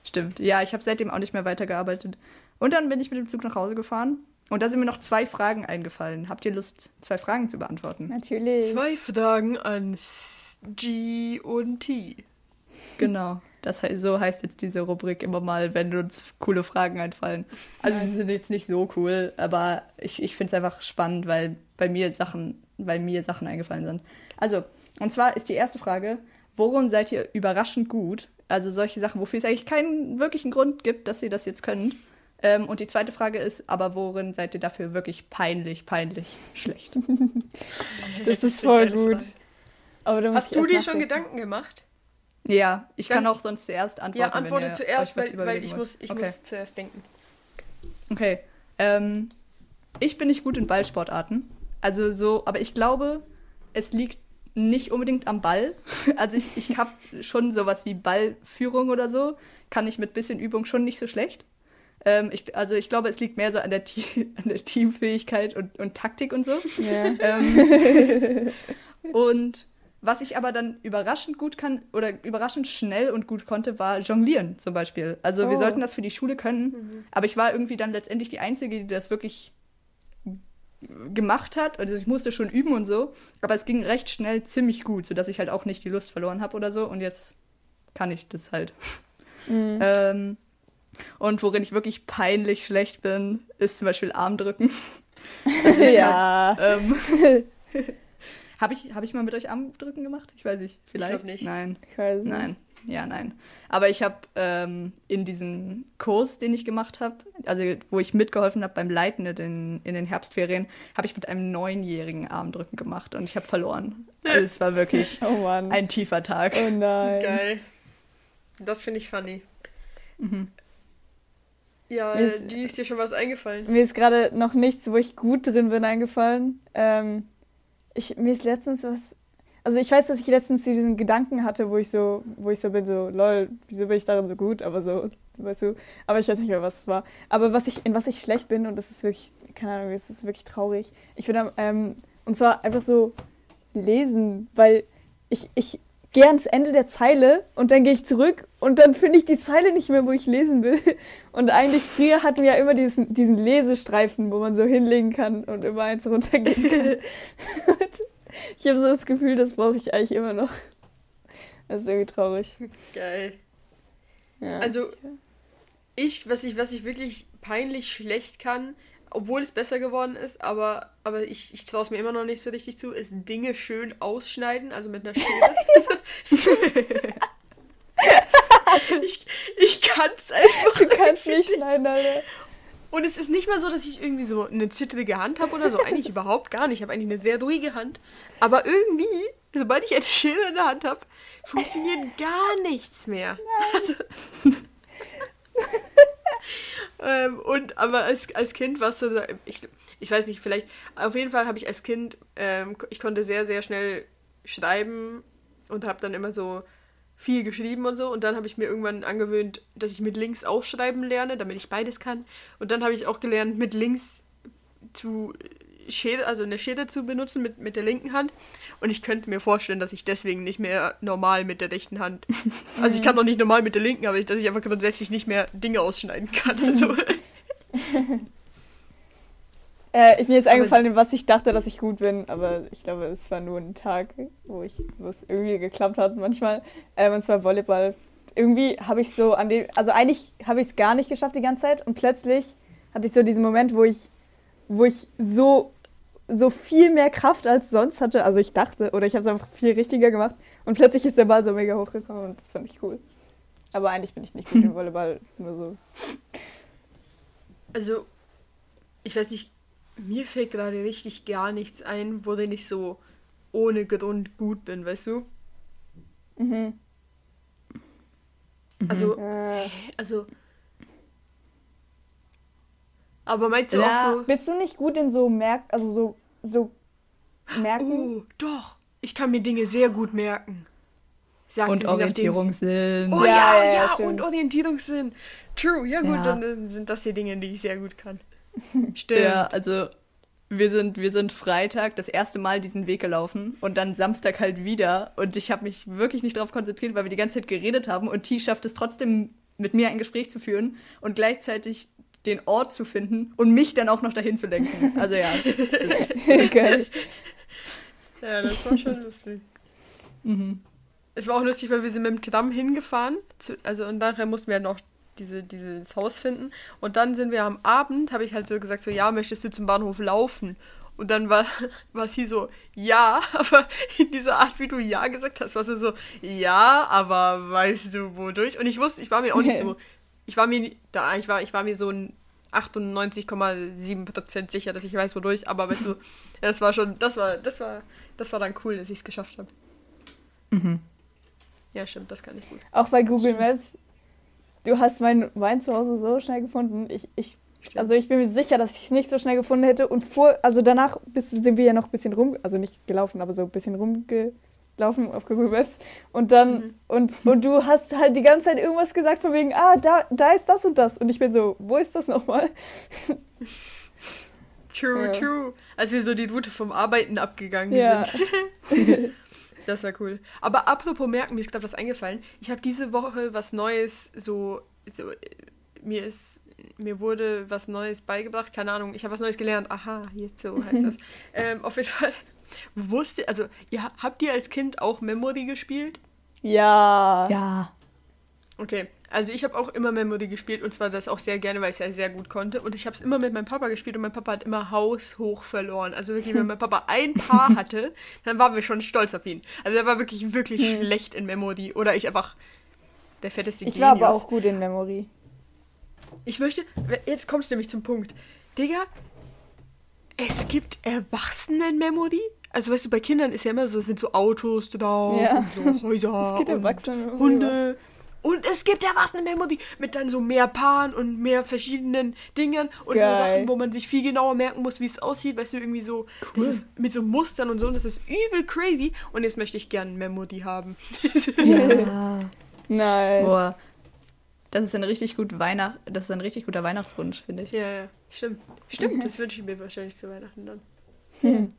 Stimmt. Ja, ich habe seitdem auch nicht mehr weitergearbeitet. Und dann bin ich mit dem Zug nach Hause gefahren. Und da sind mir noch zwei Fragen eingefallen. Habt ihr Lust, zwei Fragen zu beantworten? Natürlich. Zwei Fragen an G und T. Genau. Das he so heißt jetzt diese Rubrik immer mal, wenn uns coole Fragen einfallen. Also sie sind jetzt nicht so cool, aber ich, ich finde es einfach spannend, weil bei mir Sachen, weil mir Sachen eingefallen sind. Also, und zwar ist die erste Frage, worin seid ihr überraschend gut? Also solche Sachen, wofür es eigentlich keinen wirklichen Grund gibt, dass ihr das jetzt könnt. Ähm, und die zweite Frage ist, aber worin seid ihr dafür wirklich peinlich, peinlich schlecht? Das ist eine voll gut. Hast du dir schon. Gedanken gemacht? Ja, ich kann Dann- auch sonst zuerst antworten. Ja, wenn antworte ihr zuerst, weil, weil ich, muss, ich okay. muss zuerst denken. Okay. Ähm, ich bin nicht gut in Ballsportarten. Also so, aber ich glaube, es liegt nicht unbedingt am Ball. Also ich, ich habe schon sowas wie Ballführung oder so. Kann ich mit bisschen Übung schon nicht so schlecht. Ähm, ich, also ich glaube, es liegt mehr so an der, Te an der Teamfähigkeit und, und Taktik und so. Ja. Ähm, und was ich aber dann überraschend gut kann oder überraschend schnell und gut konnte, war Jonglieren zum Beispiel. Also wir Oh. sollten das für die Schule können, aber ich war irgendwie dann letztendlich die Einzige, die das wirklich gemacht hat. Also ich musste schon üben und so, aber es ging recht schnell ziemlich gut, sodass ich halt auch nicht die Lust verloren habe oder so. Und jetzt kann ich das halt. Mhm. Ähm, und worin ich wirklich peinlich schlecht bin, ist zum Beispiel Armdrücken. ja. Ähm, Habe ich, hab ich mal mit euch Armdrücken gemacht? Ich weiß nicht. Vielleicht? glaub nicht. Nein. Ich weiß nicht. Nein. Ja, nein. Aber ich habe ähm, in diesem Kurs, den ich gemacht habe, also wo ich mitgeholfen habe beim Leiten in den, in den Herbstferien, habe ich mit einem neunjährigen Armdrücken gemacht und ich habe verloren. Also es war wirklich Oh Mann. ein tiefer Tag. oh nein. Geil. Das finde ich funny. Mhm. Ja, ist- die ist dir schon was eingefallen. Mir ist gerade noch nichts, wo ich gut drin bin, eingefallen. Ähm, ich, mir ist letztens was. Also ich weiß, dass ich letztens diesen Gedanken hatte, wo ich so, wo ich so bin, so, lol, wieso bin ich darin so gut? Aber so, weißt du, aber ich weiß nicht mehr, was es war. Aber was ich, in was ich schlecht bin, und das ist wirklich keine Ahnung, es ist wirklich traurig. Ich finde, ähm, und zwar einfach so lesen, weil ich, ich gehe ans Ende der Zeile und dann gehe ich zurück und dann finde ich die Zeile nicht mehr, wo ich lesen will. Und eigentlich früher hatten wir ja immer diesen, diesen Lesestreifen, wo man so hinlegen kann und immer eins runtergehen kann. ich habe so das Gefühl, das brauche ich eigentlich immer noch. Das ist irgendwie traurig. Geil. Ja. Also, ich, was ich, was ich wirklich peinlich schlecht kann, obwohl es besser geworden ist, aber, aber ich, ich traue es mir immer noch nicht so richtig zu, ist Dinge schön ausschneiden, also mit einer Schere. ich ich kann es einfach. du kannst nicht schneiden, Alter. Und es ist nicht mal so, dass ich irgendwie so eine zittrige Hand habe oder so. Eigentlich überhaupt gar nicht. Ich habe eigentlich eine sehr ruhige Hand. Aber irgendwie, sobald ich eine Schere in der Hand habe, funktioniert gar nichts mehr. Also, ähm, und aber als, als Kind war es so, ich, ich weiß nicht, vielleicht, auf jeden Fall habe ich als Kind, ähm, ich konnte sehr, sehr schnell schreiben und habe dann immer so viel geschrieben und so. Und dann habe ich mir irgendwann angewöhnt, dass ich mit links auch schreiben lerne, damit ich beides kann. Und dann habe ich auch gelernt, mit links zu Schere, also eine Schere zu benutzen mit, mit der linken Hand. Und ich könnte mir vorstellen, dass ich deswegen nicht mehr normal mit der rechten Hand. Also ich kann noch nicht normal mit der linken, aber ich, dass ich einfach grundsätzlich nicht mehr Dinge ausschneiden kann. Also. Äh, ich, mir ist eingefallen, in was ich dachte, dass ich gut bin, aber ich glaube, es war nur ein Tag, wo ich, wo es irgendwie geklappt hat manchmal. Ähm, und zwar Volleyball. Irgendwie habe ich so an dem, also eigentlich habe ich es gar nicht geschafft die ganze Zeit und plötzlich hatte ich so diesen Moment, wo ich, wo ich so so viel mehr Kraft als sonst hatte. Also ich dachte, oder ich habe es einfach viel richtiger gemacht. Und plötzlich ist der Ball so mega hochgekommen und das fand ich cool. Aber eigentlich bin ich nicht gut im Volleyball, nur so. Also, ich weiß nicht, mir fällt gerade richtig gar nichts ein, worin ich so ohne Grund gut bin, weißt du? Mhm. Also, Äh, also. Aber meinst du Ja. auch so. bist du nicht gut in so Merk, also so, so Merken? Oh, doch. Ich kann mir Dinge sehr gut merken. Sagte Und sie, Orientierungssinn. Sie, oh Ja, ja, ja, und Orientierungssinn. True, ja gut, Ja. dann äh, sind das die Dinge, die ich sehr gut kann. Stimmt. Ja, also wir sind, wir sind Freitag das erste Mal diesen Weg gelaufen und dann Samstag halt wieder. Und ich habe mich wirklich nicht darauf konzentriert, weil wir die ganze Zeit geredet haben. Und T schafft es trotzdem, mit mir ein Gespräch zu führen und gleichzeitig den Ort zu finden und mich dann auch noch dahin zu lenken. Also ja. Geil. Ja, das war schon lustig. Mhm. Es war auch lustig, weil wir sind mit dem Tram hingefahren. Zu, also und nachher mussten wir halt noch diese, dieses Haus finden. Und dann sind wir am Abend, habe ich halt so gesagt, so ja, möchtest du zum Bahnhof laufen? Und dann war, war sie so, ja, aber in dieser Art, wie du ja gesagt hast, war sie so, ja, aber weißt du wodurch? Und ich wusste, ich war mir auch nicht so, ich war mir da, ich war, ich war mir so ein 98,7% sicher, dass ich weiß wodurch, aber weißt du, das war schon, das war, das war, das war dann cool, dass ich es geschafft habe. Mhm. Ja, stimmt, das kann ich gut. Auch bei Google Maps, du hast mein, mein Zuhause so schnell gefunden. Ich, ich, Stimmt. also ich bin mir sicher, dass ich es nicht so schnell gefunden hätte. Und vor, also danach bis, sind wir ja noch ein bisschen rum, also nicht gelaufen, aber so ein bisschen rumgelaufen auf Google Maps. Und dann, Mhm. und, und du hast halt die ganze Zeit irgendwas gesagt von wegen, ah, da, da ist das und das. Und ich bin so, wo ist das nochmal? True, Ja. true. Als wir so die Route vom Arbeiten abgegangen Ja. sind. das war cool. Aber apropos merken, mir ist gerade was eingefallen. Ich habe diese Woche was Neues so, so mir ist mir wurde was Neues beigebracht, keine Ahnung, ich habe was Neues gelernt. Aha, jetzt so heißt das. ähm, auf jeden Fall wusste, also ihr, habt ihr als Kind auch Memory gespielt? Ja. Ja. Okay, also ich habe auch immer Memory gespielt und zwar das auch sehr gerne, weil ich es ja sehr gut konnte. Und ich habe es immer mit meinem Papa gespielt und mein Papa hat immer haushoch verloren. Also wirklich, wenn mein Papa ein Paar hatte, dann waren wir schon stolz auf ihn. Also er war wirklich, wirklich schlecht in Memory. Oder ich einfach der fetteste Ich war aber auch gut in Memory. Ich möchte, jetzt kommst du nämlich zum Punkt. Digga, es gibt Erwachsenen-Memory. Also weißt du, bei Kindern ist ja immer so, sind so Autos drauf, Ja. und so Häuser, Es gibt und Hunde. Und es gibt Erwachsenen-Memory mit dann so mehr Paaren und mehr verschiedenen Dingern und so Geil. Sachen, wo man sich viel genauer merken muss, wie es aussieht. Weißt du, irgendwie so, das Cool. ist mit so Mustern und so, und das ist übel crazy. Und jetzt möchte ich gerne Memory haben. Ja. Nice. Boah. Das ist ein richtig gut Weihnacht, das ist ein richtig guter Weihnachtswunsch, finde ich. Ja, ja, stimmt. Stimmt, das wünsche ich mir wahrscheinlich zu Weihnachten dann. Hm.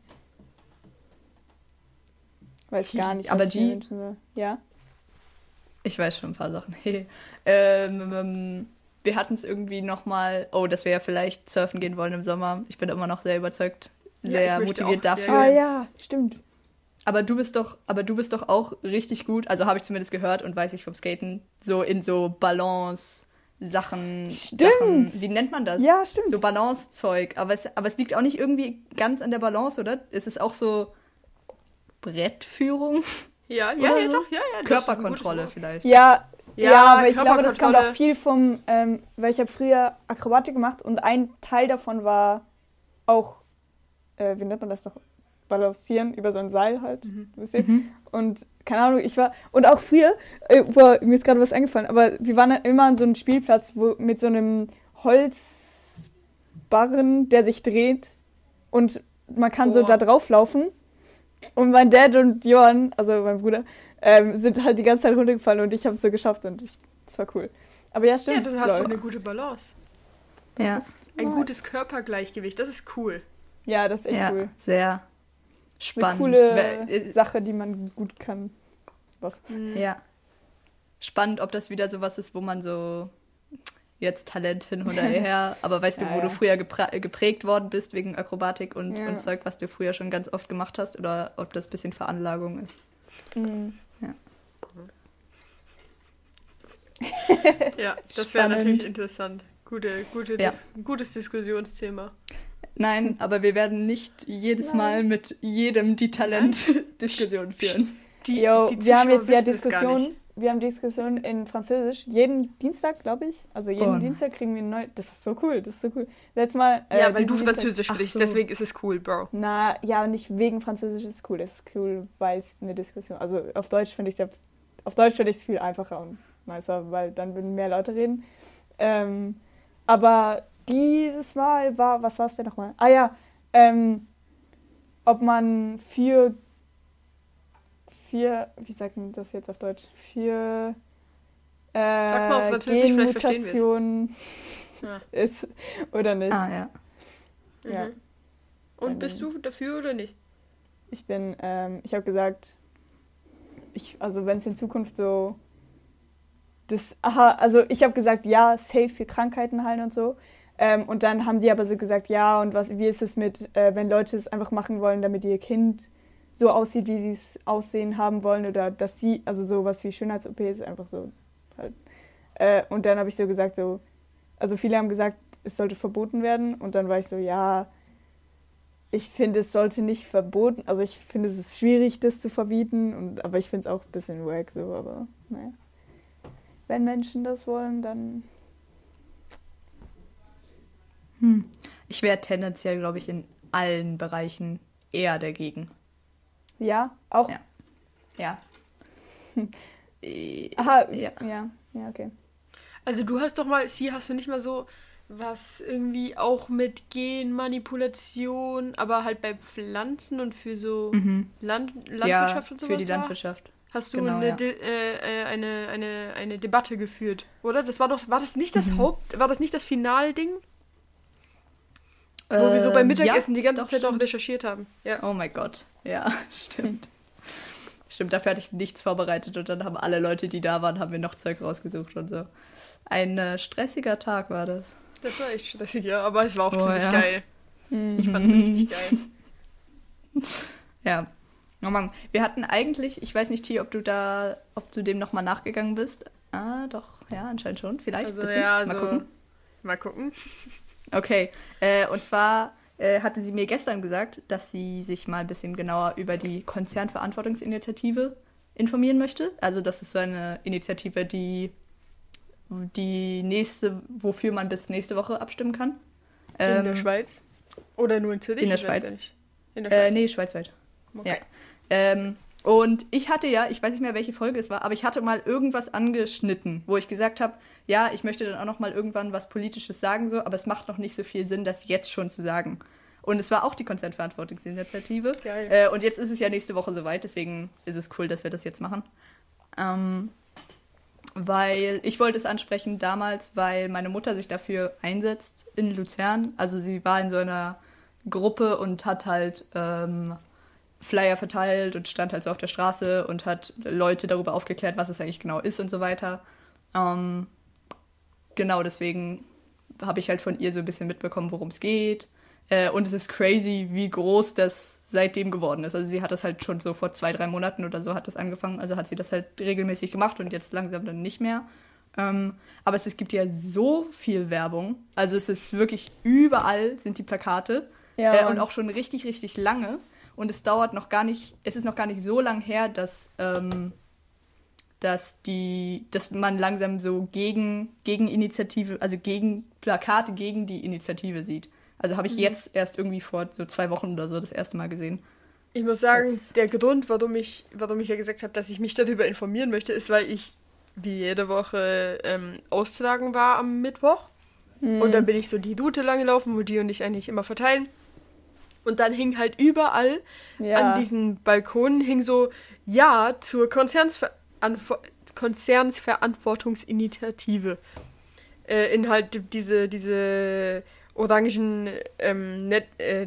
Weiß gar nicht, Aber will. Ja. Ich weiß schon ein paar Sachen. ähm, ähm, wir hatten es irgendwie nochmal, oh, dass wir ja vielleicht surfen gehen wollen im Sommer. Ich bin immer noch sehr überzeugt, Ja, sehr ich möchte motiviert auch sehr dafür. Ah ja, stimmt. Aber du bist doch, aber du bist doch auch richtig gut, also habe ich zumindest gehört und weiß ich vom Skaten, so in so Balance Sachen. Stimmt. Sachen, wie nennt man das? Ja, stimmt. So Balancezeug. Aber es, aber es liegt auch nicht irgendwie ganz an der Balance, oder? Es ist auch so Brettführung, Ja, ja, ja, so? doch, ja, ja. das ist ein Körperkontrolle vielleicht. Ja, ja, Ja, aber ich glaube, das kommt auch viel vom, ähm, weil ich habe früher Akrobatik gemacht und ein Teil davon war auch, äh, wie nennt man das doch, balancieren über so ein Seil halt, Mhm. wisst ihr? Und keine Ahnung, ich war, und auch früher, äh, boah, mir ist gerade was eingefallen, aber wir waren dann immer an so einem Spielplatz wo, mit so einem Holzbarren, der sich dreht und man kann so Boah. da drauf laufen. Und mein Dad und Johann, also mein Bruder, ähm, sind halt die ganze Zeit runtergefallen und ich habe es so geschafft und ich, das war cool. Aber ja, Ja, stimmt. dann hast du lol. eine gute Balance. Das Ja. ist Ein gutes Körpergleichgewicht, das ist cool. Ja, das ist echt ja, cool. sehr ist eine spannend. coole äh, Sache, die man gut kann. Was? Mhm. Ja. Spannend, ob das wieder sowas ist, wo man so jetzt Talent hin oder her, aber weißt du, Ja, wo ja. du früher geprägt worden bist wegen Akrobatik und, Ja. und Zeug, was du früher schon ganz oft gemacht hast, oder ob das ein bisschen Veranlagung ist. Mhm. Ja, das wäre natürlich interessant. Gute, gute Ja. Dis gutes Diskussionsthema. Nein, aber wir werden nicht jedes Mal mit jedem die Talent-Diskussion führen. Die, Jo, die wir haben jetzt ja wissen es. Wir haben Diskussion in Französisch. Jeden Dienstag, glaube ich. Also jeden Oh. Dienstag kriegen wir neu. Das ist so cool. Das ist so cool. Letztes Mal. äh, Ja, weil du Dienstag- Französisch Ach sprichst, so. deswegen ist es cool, Bro. Na, ja, nicht wegen Französisch ist cool. Das ist cool, weil es eine Diskussion. Also auf Deutsch finde ich es auf Deutsch finde ich es viel einfacher und nicer, weil dann würden mehr Leute reden. Ähm, aber dieses Mal war, was war es denn nochmal? Ah ja, ähm, ob man für für, wie sagt man das jetzt auf Deutsch? Für äh, Sag mal auf Französisch, vielleicht verstehen wir Ja. ist oder nicht. Ah, ja. Ja. Mhm. Und bist du dafür oder nicht? Ich bin, ähm, ich habe gesagt, ich, also wenn es in Zukunft so, das, aha, also ich habe gesagt, ja, safe für Krankheiten heilen und so. Ähm, und dann haben die aber so gesagt, ja, und was, wie ist es mit, äh, wenn Leute es einfach machen wollen, damit ihr Kind so aussieht, wie sie es aussehen haben wollen oder dass sie, also sowas wie Schönheits-OPs einfach so halt. Äh, und dann habe ich so gesagt, so, also viele haben gesagt, es sollte verboten werden und dann war ich so, ja, ich finde, es sollte nicht verboten, also ich finde, es ist schwierig, das zu verbieten, und, aber ich finde es auch ein bisschen wack so, aber naja. Wenn Menschen das wollen, dann Hm. Ich wäre tendenziell, glaube ich, in allen Bereichen eher dagegen. Ja, auch. Ja. Ja. Aha, Ja. ja. ja, ja, okay. Also du hast doch mal, sie hast du nicht mal so was irgendwie auch mit Genmanipulation, aber halt bei Pflanzen und für so Mhm. Land Ja, Landwirtschaft und sowas für die war? Landwirtschaft. Hast du Genau, eine, ja. De äh, äh, eine, eine, eine Debatte geführt, oder? Das war doch, war das nicht das Mhm. Haupt, war das nicht das Finalding? Wo wir so beim Ähm, Mittagessen ja, die ganze Zeit stimmt. recherchiert haben. Ja. Oh mein Gott. Ja, stimmt. Stimmt, dafür hatte ich nichts vorbereitet und dann haben alle Leute, die da waren, haben mir noch Zeug rausgesucht und so. Ein äh, stressiger Tag war das. Das war echt stressig, ja, aber es war auch Oh, ziemlich ja. geil. Hm. Ich fand's richtig geil. Ja. Oh Mann, wir hatten eigentlich, ich weiß nicht, T, ob du da, ob du dem nochmal nachgegangen bist. Ah, doch, ja, anscheinend schon. Vielleicht. Also ja, Mal also gucken. mal gucken. Okay, äh, und zwar äh, hatte sie mir gestern gesagt, dass sie sich mal ein bisschen genauer über die Konzernverantwortungsinitiative informieren möchte. Also das ist so eine Initiative, die die nächste, wofür man bis nächste Woche abstimmen kann. in der Ähm, Schweiz? Oder nur in Zürich? in der Schweiz. In der Äh, Schweiz? nee, schweizweit. okay. ja. Ähm, und ich hatte ja, ich weiß nicht mehr, welche Folge es war, aber ich hatte mal irgendwas angeschnitten, wo ich gesagt habe, ja, ich möchte dann auch noch mal irgendwann was Politisches sagen, so, aber es macht noch nicht so viel Sinn, das jetzt schon zu sagen. Und es war auch die Konzernverantwortungsinitiative. Geil. Äh, und jetzt ist es ja nächste Woche soweit, deswegen ist es cool, dass wir das jetzt machen. Ähm, weil ich wollte es ansprechen damals, weil meine Mutter sich dafür einsetzt in Luzern. Also sie war in so einer Gruppe und hat halt ähm, Flyer verteilt und stand halt so auf der Straße und hat Leute darüber aufgeklärt, was es eigentlich genau ist und so weiter. Ähm, genau deswegen habe ich halt von ihr so ein bisschen mitbekommen, worum es geht. Äh, und es ist crazy, wie groß das seitdem geworden ist. Also sie hat das halt schon so vor zwei, drei Monaten oder so hat das angefangen. Also hat sie das halt regelmäßig gemacht und jetzt langsam dann nicht mehr. Ähm, aber es, es gibt ja so viel Werbung. Also es ist wirklich überall sind die Plakate. Ja. Äh, und auch schon richtig, richtig lange. Und es dauert noch gar nicht, es ist noch gar nicht so lang her, dass, ähm, dass die, dass man langsam so gegen, gegen Initiative, also gegen Plakate gegen die Initiative sieht. Also habe ich mhm. jetzt erst irgendwie vor so zwei Wochen oder so das erste Mal gesehen. Ich muss sagen, das der Grund, warum ich, warum ich ja gesagt habe, dass ich mich darüber informieren möchte, ist, weil ich wie jede Woche ähm, austragen war am Mittwoch. Mhm. Und dann bin ich so die Route lang gelaufen, wo die und ich eigentlich immer verteilen. Und dann hing halt überall ja. an diesen Balkonen hing so Ja zur Konzernsverantwortungsinitiative. Äh, in halt diese, diese orangen ähm, Net, äh,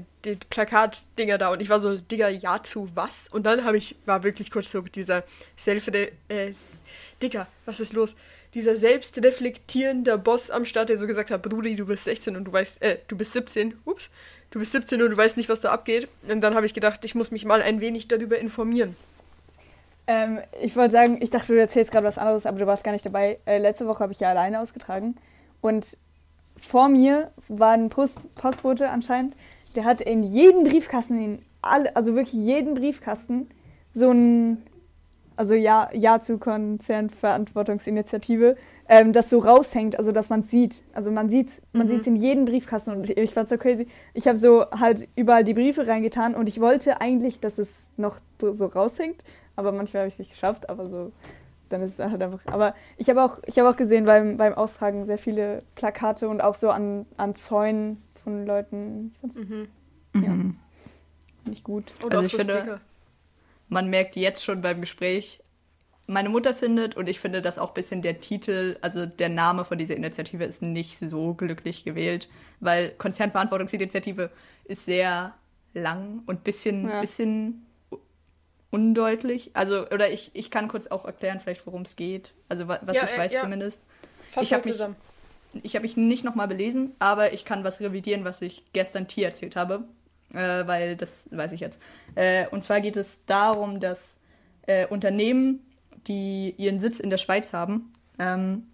Plakatdinger da und ich war so, Digga, ja zu was? Und dann habe ich, war wirklich kurz so dieser Self, äh, Digga, was ist los? Dieser selbstreflektierende Boss am Start, der so gesagt hat, Brudi, du bist 16 und du weißt, äh, du bist 17, ups, du bist 17 und du weißt nicht, was da abgeht. Und dann habe ich gedacht, ich muss mich mal ein wenig darüber informieren. Ähm, ich wollte sagen, ich dachte, du erzählst gerade was anderes, aber du warst gar nicht dabei. Äh, letzte Woche habe ich ja alleine ausgetragen und vor mir war ein Post Postbote anscheinend, der hat in jeden Briefkasten, in alle, also wirklich jeden Briefkasten, so ein, also Ja, ja zu Konzernverantwortungsinitiative, ähm, das so raushängt, also dass man es sieht. Also man sieht es man mhm. in jedem Briefkasten und ich, ich fand es so crazy. Ich habe so halt überall die Briefe reingetan und ich wollte eigentlich, dass es noch so raushängt, aber manchmal habe ich es nicht geschafft, aber so dann ist es halt einfach. Aber ich habe auch, hab auch gesehen beim, beim Austragen sehr viele Plakate und auch so an, an Zäunen von Leuten. Ich fand's, mhm. ja, mhm. nicht gut. Und also ich so finde, Sticker. man merkt jetzt schon beim Gespräch, meine Mutter findet und ich finde, dass auch ein bisschen der Titel, also der Name von dieser Initiative ist nicht so glücklich gewählt, weil Konzernverantwortungsinitiative ist sehr lang und bisschen, ja. bisschen undeutlich. Also, oder ich, ich kann kurz auch erklären, vielleicht, worum es geht. Also, was ja, ich äh, weiß ja. zumindest. Fass ich habe zusammen. Mich, ich habe mich nicht nochmal belesen, aber ich kann was revidieren, was ich gestern T erzählt habe. Äh, weil das weiß ich jetzt. Äh, und zwar geht es darum, dass äh, Unternehmen, die ihren Sitz in der Schweiz haben ähm,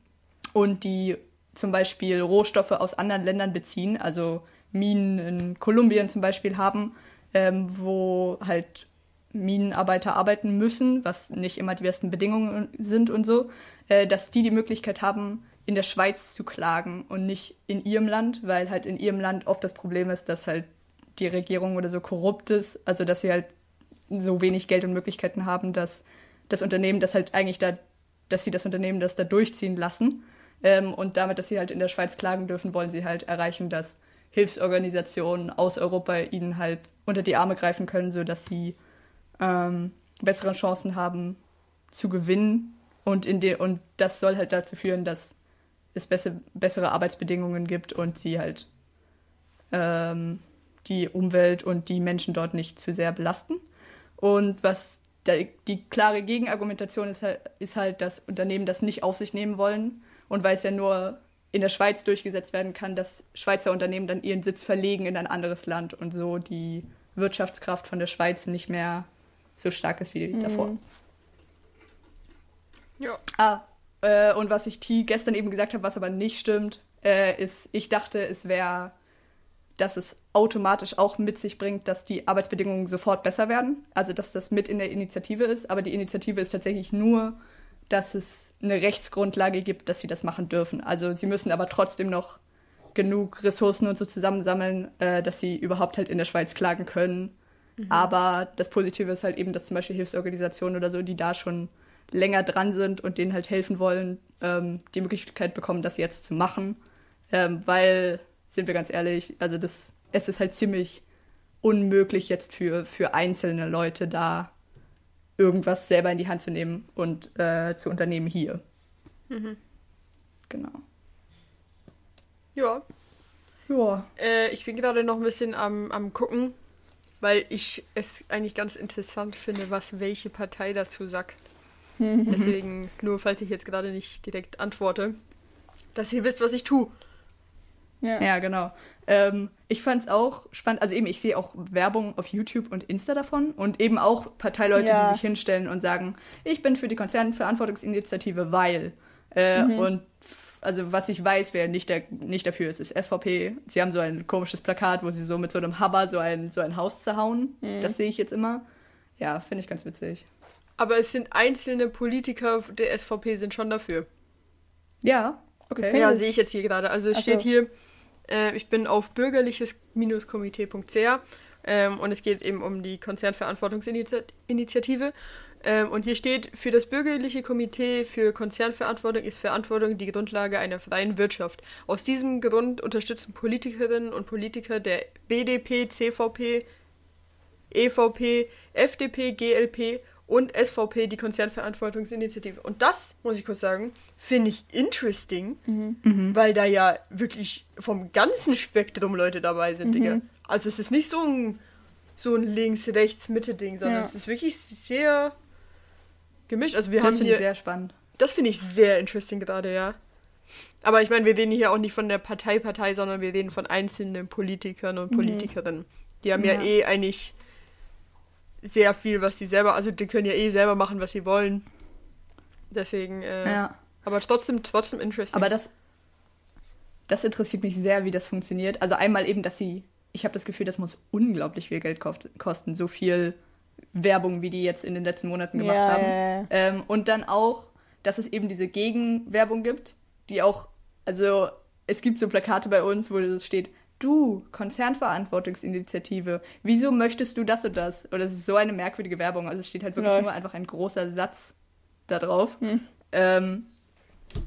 und die zum Beispiel Rohstoffe aus anderen Ländern beziehen, also Minen in Kolumbien zum Beispiel haben, ähm, wo halt Minenarbeiter arbeiten müssen, was nicht immer die besten Bedingungen sind und so, äh, dass die die Möglichkeit haben, in der Schweiz zu klagen und nicht in ihrem Land, weil halt in ihrem Land oft das Problem ist, dass halt die Regierung oder so korrupt ist, also dass sie halt so wenig Geld und Möglichkeiten haben, dass das Unternehmen das halt eigentlich da, dass sie das Unternehmen das da durchziehen lassen. Ähm, und damit, dass sie halt in der Schweiz klagen dürfen, wollen sie halt erreichen, dass Hilfsorganisationen aus Europa ihnen halt unter die Arme greifen können, sodass sie ähm, bessere Chancen haben zu gewinnen. Und, in de und das soll halt dazu führen, dass es besse bessere Arbeitsbedingungen gibt und sie halt ähm, die Umwelt und die Menschen dort nicht zu sehr belasten. Und was der, die klare Gegenargumentation ist halt, ist halt, dass Unternehmen das nicht auf sich nehmen wollen. Und weil es ja nur in der Schweiz durchgesetzt werden kann, dass Schweizer Unternehmen dann ihren Sitz verlegen in ein anderes Land und so die Wirtschaftskraft von der Schweiz nicht mehr so stark ist wie mhm. davor. Ja. Ah, äh, und was ich T gestern eben gesagt habe, was aber nicht stimmt, äh, ist, ich dachte, es wäre, dass es automatisch auch mit sich bringt, dass die Arbeitsbedingungen sofort besser werden. Also, dass das mit in der Initiative ist. Aber die Initiative ist tatsächlich nur, dass es eine Rechtsgrundlage gibt, dass sie das machen dürfen. Also, sie müssen aber trotzdem noch genug Ressourcen und so zusammensammeln, äh, dass sie überhaupt halt in der Schweiz klagen können Mhm. Aber das Positive ist halt eben, dass zum Beispiel Hilfsorganisationen oder so, die da schon länger dran sind und denen halt helfen wollen, ähm, die Möglichkeit bekommen, das jetzt zu machen. Ähm, weil, sind wir ganz ehrlich, also das, es ist halt ziemlich unmöglich jetzt für, für einzelne Leute da irgendwas selber in die Hand zu nehmen und äh, zu unternehmen hier. Mhm. Genau. Ja. Ja. Äh, ich bin gerade noch ein bisschen am, am gucken, weil ich es eigentlich ganz interessant finde, was welche Partei dazu sagt. Deswegen, nur falls ich jetzt gerade nicht direkt antworte, dass ihr wisst, was ich tue. Ja. Ja, genau. Ähm, ich fand es auch spannend. Also eben, ich sehe auch Werbung auf YouTube und Insta davon und eben auch Parteileute, Ja. die sich hinstellen und sagen, ich bin für die Konzernverantwortungsinitiative, weil. Äh, Mhm. Und also was ich weiß, wer nicht, der, nicht dafür ist, ist SVP. Sie haben so ein komisches Plakat, wo sie so mit so einem Hammer so ein, so ein Haus zerhauen. Mhm. Das sehe ich jetzt immer. Ja, finde ich ganz witzig. Aber es sind einzelne Politiker der SVP sind schon dafür. Ja, okay. Ja, sehe ich jetzt hier gerade. Also es Ach so. steht hier, äh, ich bin auf bürgerliches-komitee.ch ähm, und es geht eben um die Konzernverantwortungsinitiative. Ähm, und hier steht, für das bürgerliche Komitee für Konzernverantwortung ist Verantwortung die Grundlage einer freien Wirtschaft. Aus diesem Grund unterstützen Politikerinnen und Politiker der BDP, CVP, EVP, FDP, GLP und SVP die Konzernverantwortungsinitiative. Und das, muss ich kurz sagen, finde ich interesting, Mhm. weil da ja wirklich vom ganzen Spektrum Leute dabei sind, Digga. Also es ist nicht so ein, so ein Links-Rechts-Mitte-Ding, sondern Ja. es ist wirklich sehr gemischt. Also wir Das haben finde ich sehr spannend. das finde ich sehr interesting gerade, ja. Aber ich meine, wir reden hier auch nicht von der Partei Partei, sondern wir reden von einzelnen Politikern und Politikerinnen. Die haben ja, Ja. eh eigentlich sehr viel, was die selber, also die können ja eh selber machen, was sie wollen. Deswegen, äh, Ja. aber trotzdem, trotzdem interesting. Aber das, das interessiert mich sehr, wie das funktioniert. Also einmal eben, dass sie, ich habe das Gefühl, das muss unglaublich viel Geld kost- kosten, so viel Werbung, wie die jetzt in den letzten Monaten gemacht Ja, haben. ja, ja. Ähm, und dann auch, dass es eben diese Gegenwerbung gibt, die auch, also es gibt so Plakate bei uns, wo es steht, du, Konzernverantwortungsinitiative, wieso möchtest du das und das? Und es ist so eine merkwürdige Werbung. Also es steht halt wirklich Lol. nur einfach ein großer Satz da drauf. Hm. Ähm,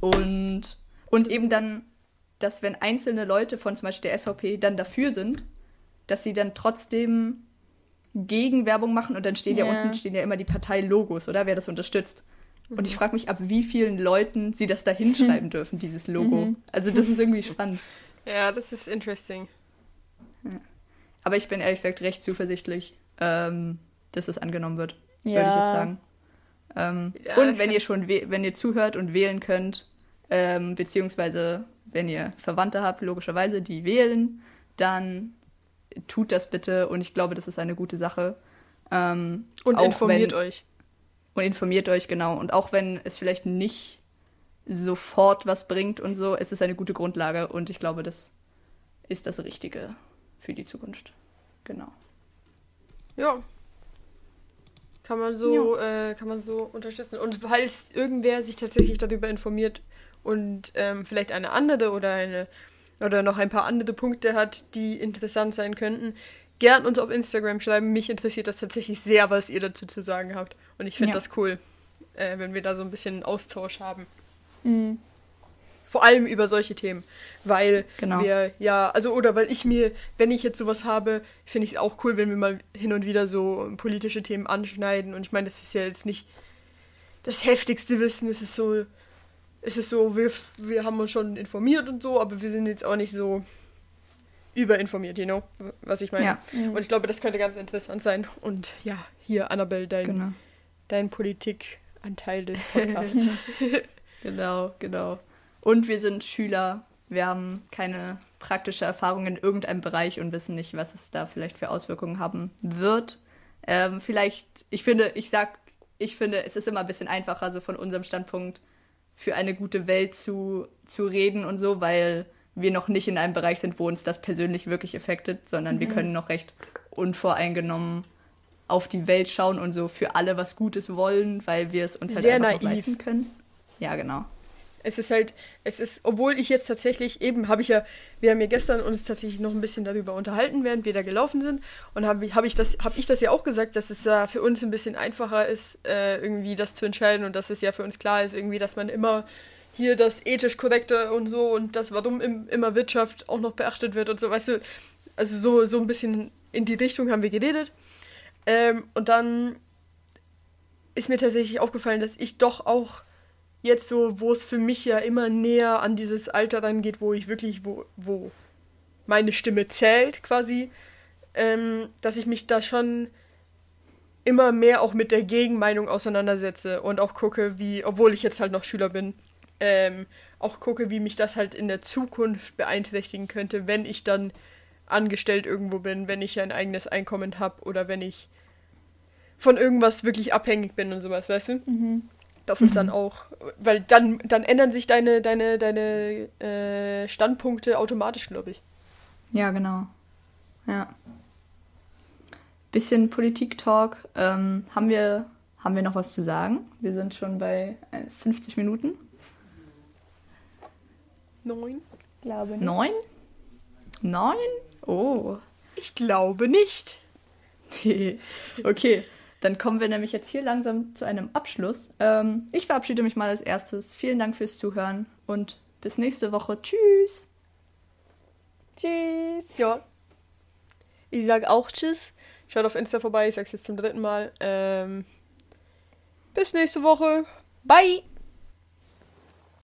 und, und eben dann, dass wenn einzelne Leute von zum Beispiel der SVP dann dafür sind, dass sie dann trotzdem Gegenwerbung machen und dann stehen ja, Ja. unten stehen ja immer die Parteilogos, oder wer das unterstützt. Und ich frage mich, ab wie vielen Leuten sie das da hinschreiben dürfen, dieses Logo. Mhm. Also das ist irgendwie spannend. Ja, das ist interesting. Aber ich bin ehrlich gesagt recht zuversichtlich, ähm, dass es angenommen wird, Ja. würde ich jetzt sagen. Ähm, Ja, und wenn ihr schon, we- wenn ihr zuhört und wählen könnt, ähm, beziehungsweise wenn ihr Verwandte habt, logischerweise, die wählen, dann tut das bitte und ich glaube, das ist eine gute Sache. Ähm, Und informiert wenn, euch. Und informiert euch, genau. Und auch wenn es vielleicht nicht sofort was bringt und so, es ist eine gute Grundlage und ich glaube, das ist das Richtige für die Zukunft. Genau. Ja. Kann man so, äh, kann man so unterstützen. Und falls irgendwer sich tatsächlich darüber informiert und ähm, vielleicht eine andere oder eine oder noch ein paar andere Punkte hat, die interessant sein könnten, gern uns auf Instagram schreiben. Mich interessiert das tatsächlich sehr, was ihr dazu zu sagen habt. Und ich finde Ja. das cool, äh, wenn wir da so ein bisschen einen Austausch haben. Mhm. Vor allem über solche Themen. Weil Genau. wir ja, also oder weil ich mir, wenn ich jetzt sowas habe, finde ich es auch cool, wenn wir mal hin und wieder so politische Themen anschneiden. Und ich meine, das ist ja jetzt nicht das heftigste Wissen. Es ist so, es ist so, wir, wir haben uns schon informiert und so, aber wir sind jetzt auch nicht so überinformiert, you know, was ich meine. Ja. Und ich glaube, das könnte ganz interessant sein. Und ja, hier, Annabelle, dein, genau. dein Politikanteil des Podcasts. Genau, genau. Und wir sind Schüler. Wir haben keine praktische Erfahrung in irgendeinem Bereich und wissen nicht, was es da vielleicht für Auswirkungen haben wird. Ähm, vielleicht, ich finde, ich sag, ich finde, es ist immer ein bisschen einfacher, so von unserem Standpunkt für eine gute Welt zu, zu reden und so, weil wir noch nicht in einem Bereich sind, wo uns das persönlich wirklich affektet, sondern wir können noch recht unvoreingenommen auf die Welt schauen und so für alle was Gutes wollen, weil wir es uns halt Sehr einfach noch naiv. leisten können. Ja, genau. Es ist halt, es ist, obwohl ich jetzt tatsächlich, eben habe ich ja, wir haben ja gestern uns tatsächlich noch ein bisschen darüber unterhalten, während wir da gelaufen sind. Und habe hab ich, das, hab ich das ja auch gesagt, dass es ja für uns ein bisschen einfacher ist, äh, irgendwie das zu entscheiden und dass es ja für uns klar ist, irgendwie, dass man immer hier das ethisch korrekte und so und das, warum im, immer Wirtschaft auch noch beachtet wird und so, weißt du, also so, so ein bisschen in die Richtung haben wir geredet. Ähm, und dann ist mir tatsächlich aufgefallen, dass ich doch auch jetzt so, wo es für mich ja immer näher an dieses Alter dann geht, wo ich wirklich, wo, wo meine Stimme zählt quasi, ähm, dass ich mich da schon immer mehr auch mit der Gegenmeinung auseinandersetze und auch gucke, wie, obwohl ich jetzt halt noch Schüler bin, ähm, auch gucke, wie mich das halt in der Zukunft beeinträchtigen könnte, wenn ich dann angestellt irgendwo bin, wenn ich ein eigenes Einkommen habe oder wenn ich von irgendwas wirklich abhängig bin und sowas, weißt du? Mhm. Das ist dann auch, weil dann, dann ändern sich deine, deine, deine äh, Standpunkte automatisch, glaube ich. Ja, genau. Ja. Bisschen Politik-Talk. Ähm, haben, wir, haben wir noch was zu sagen? Wir sind schon bei äh, 50 Minuten. Neun? Glaube nicht. Neun? Neun? Oh. Ich glaube nicht. okay, dann kommen wir nämlich jetzt hier langsam zu einem Abschluss. Ähm, ich verabschiede mich mal als erstes. Vielen Dank fürs Zuhören und bis nächste Woche. Tschüss. Tschüss. Ja. Ich sage auch Tschüss. Schaut auf Insta vorbei, ich sag's jetzt zum dritten Mal. Ähm, bis nächste Woche. Bye!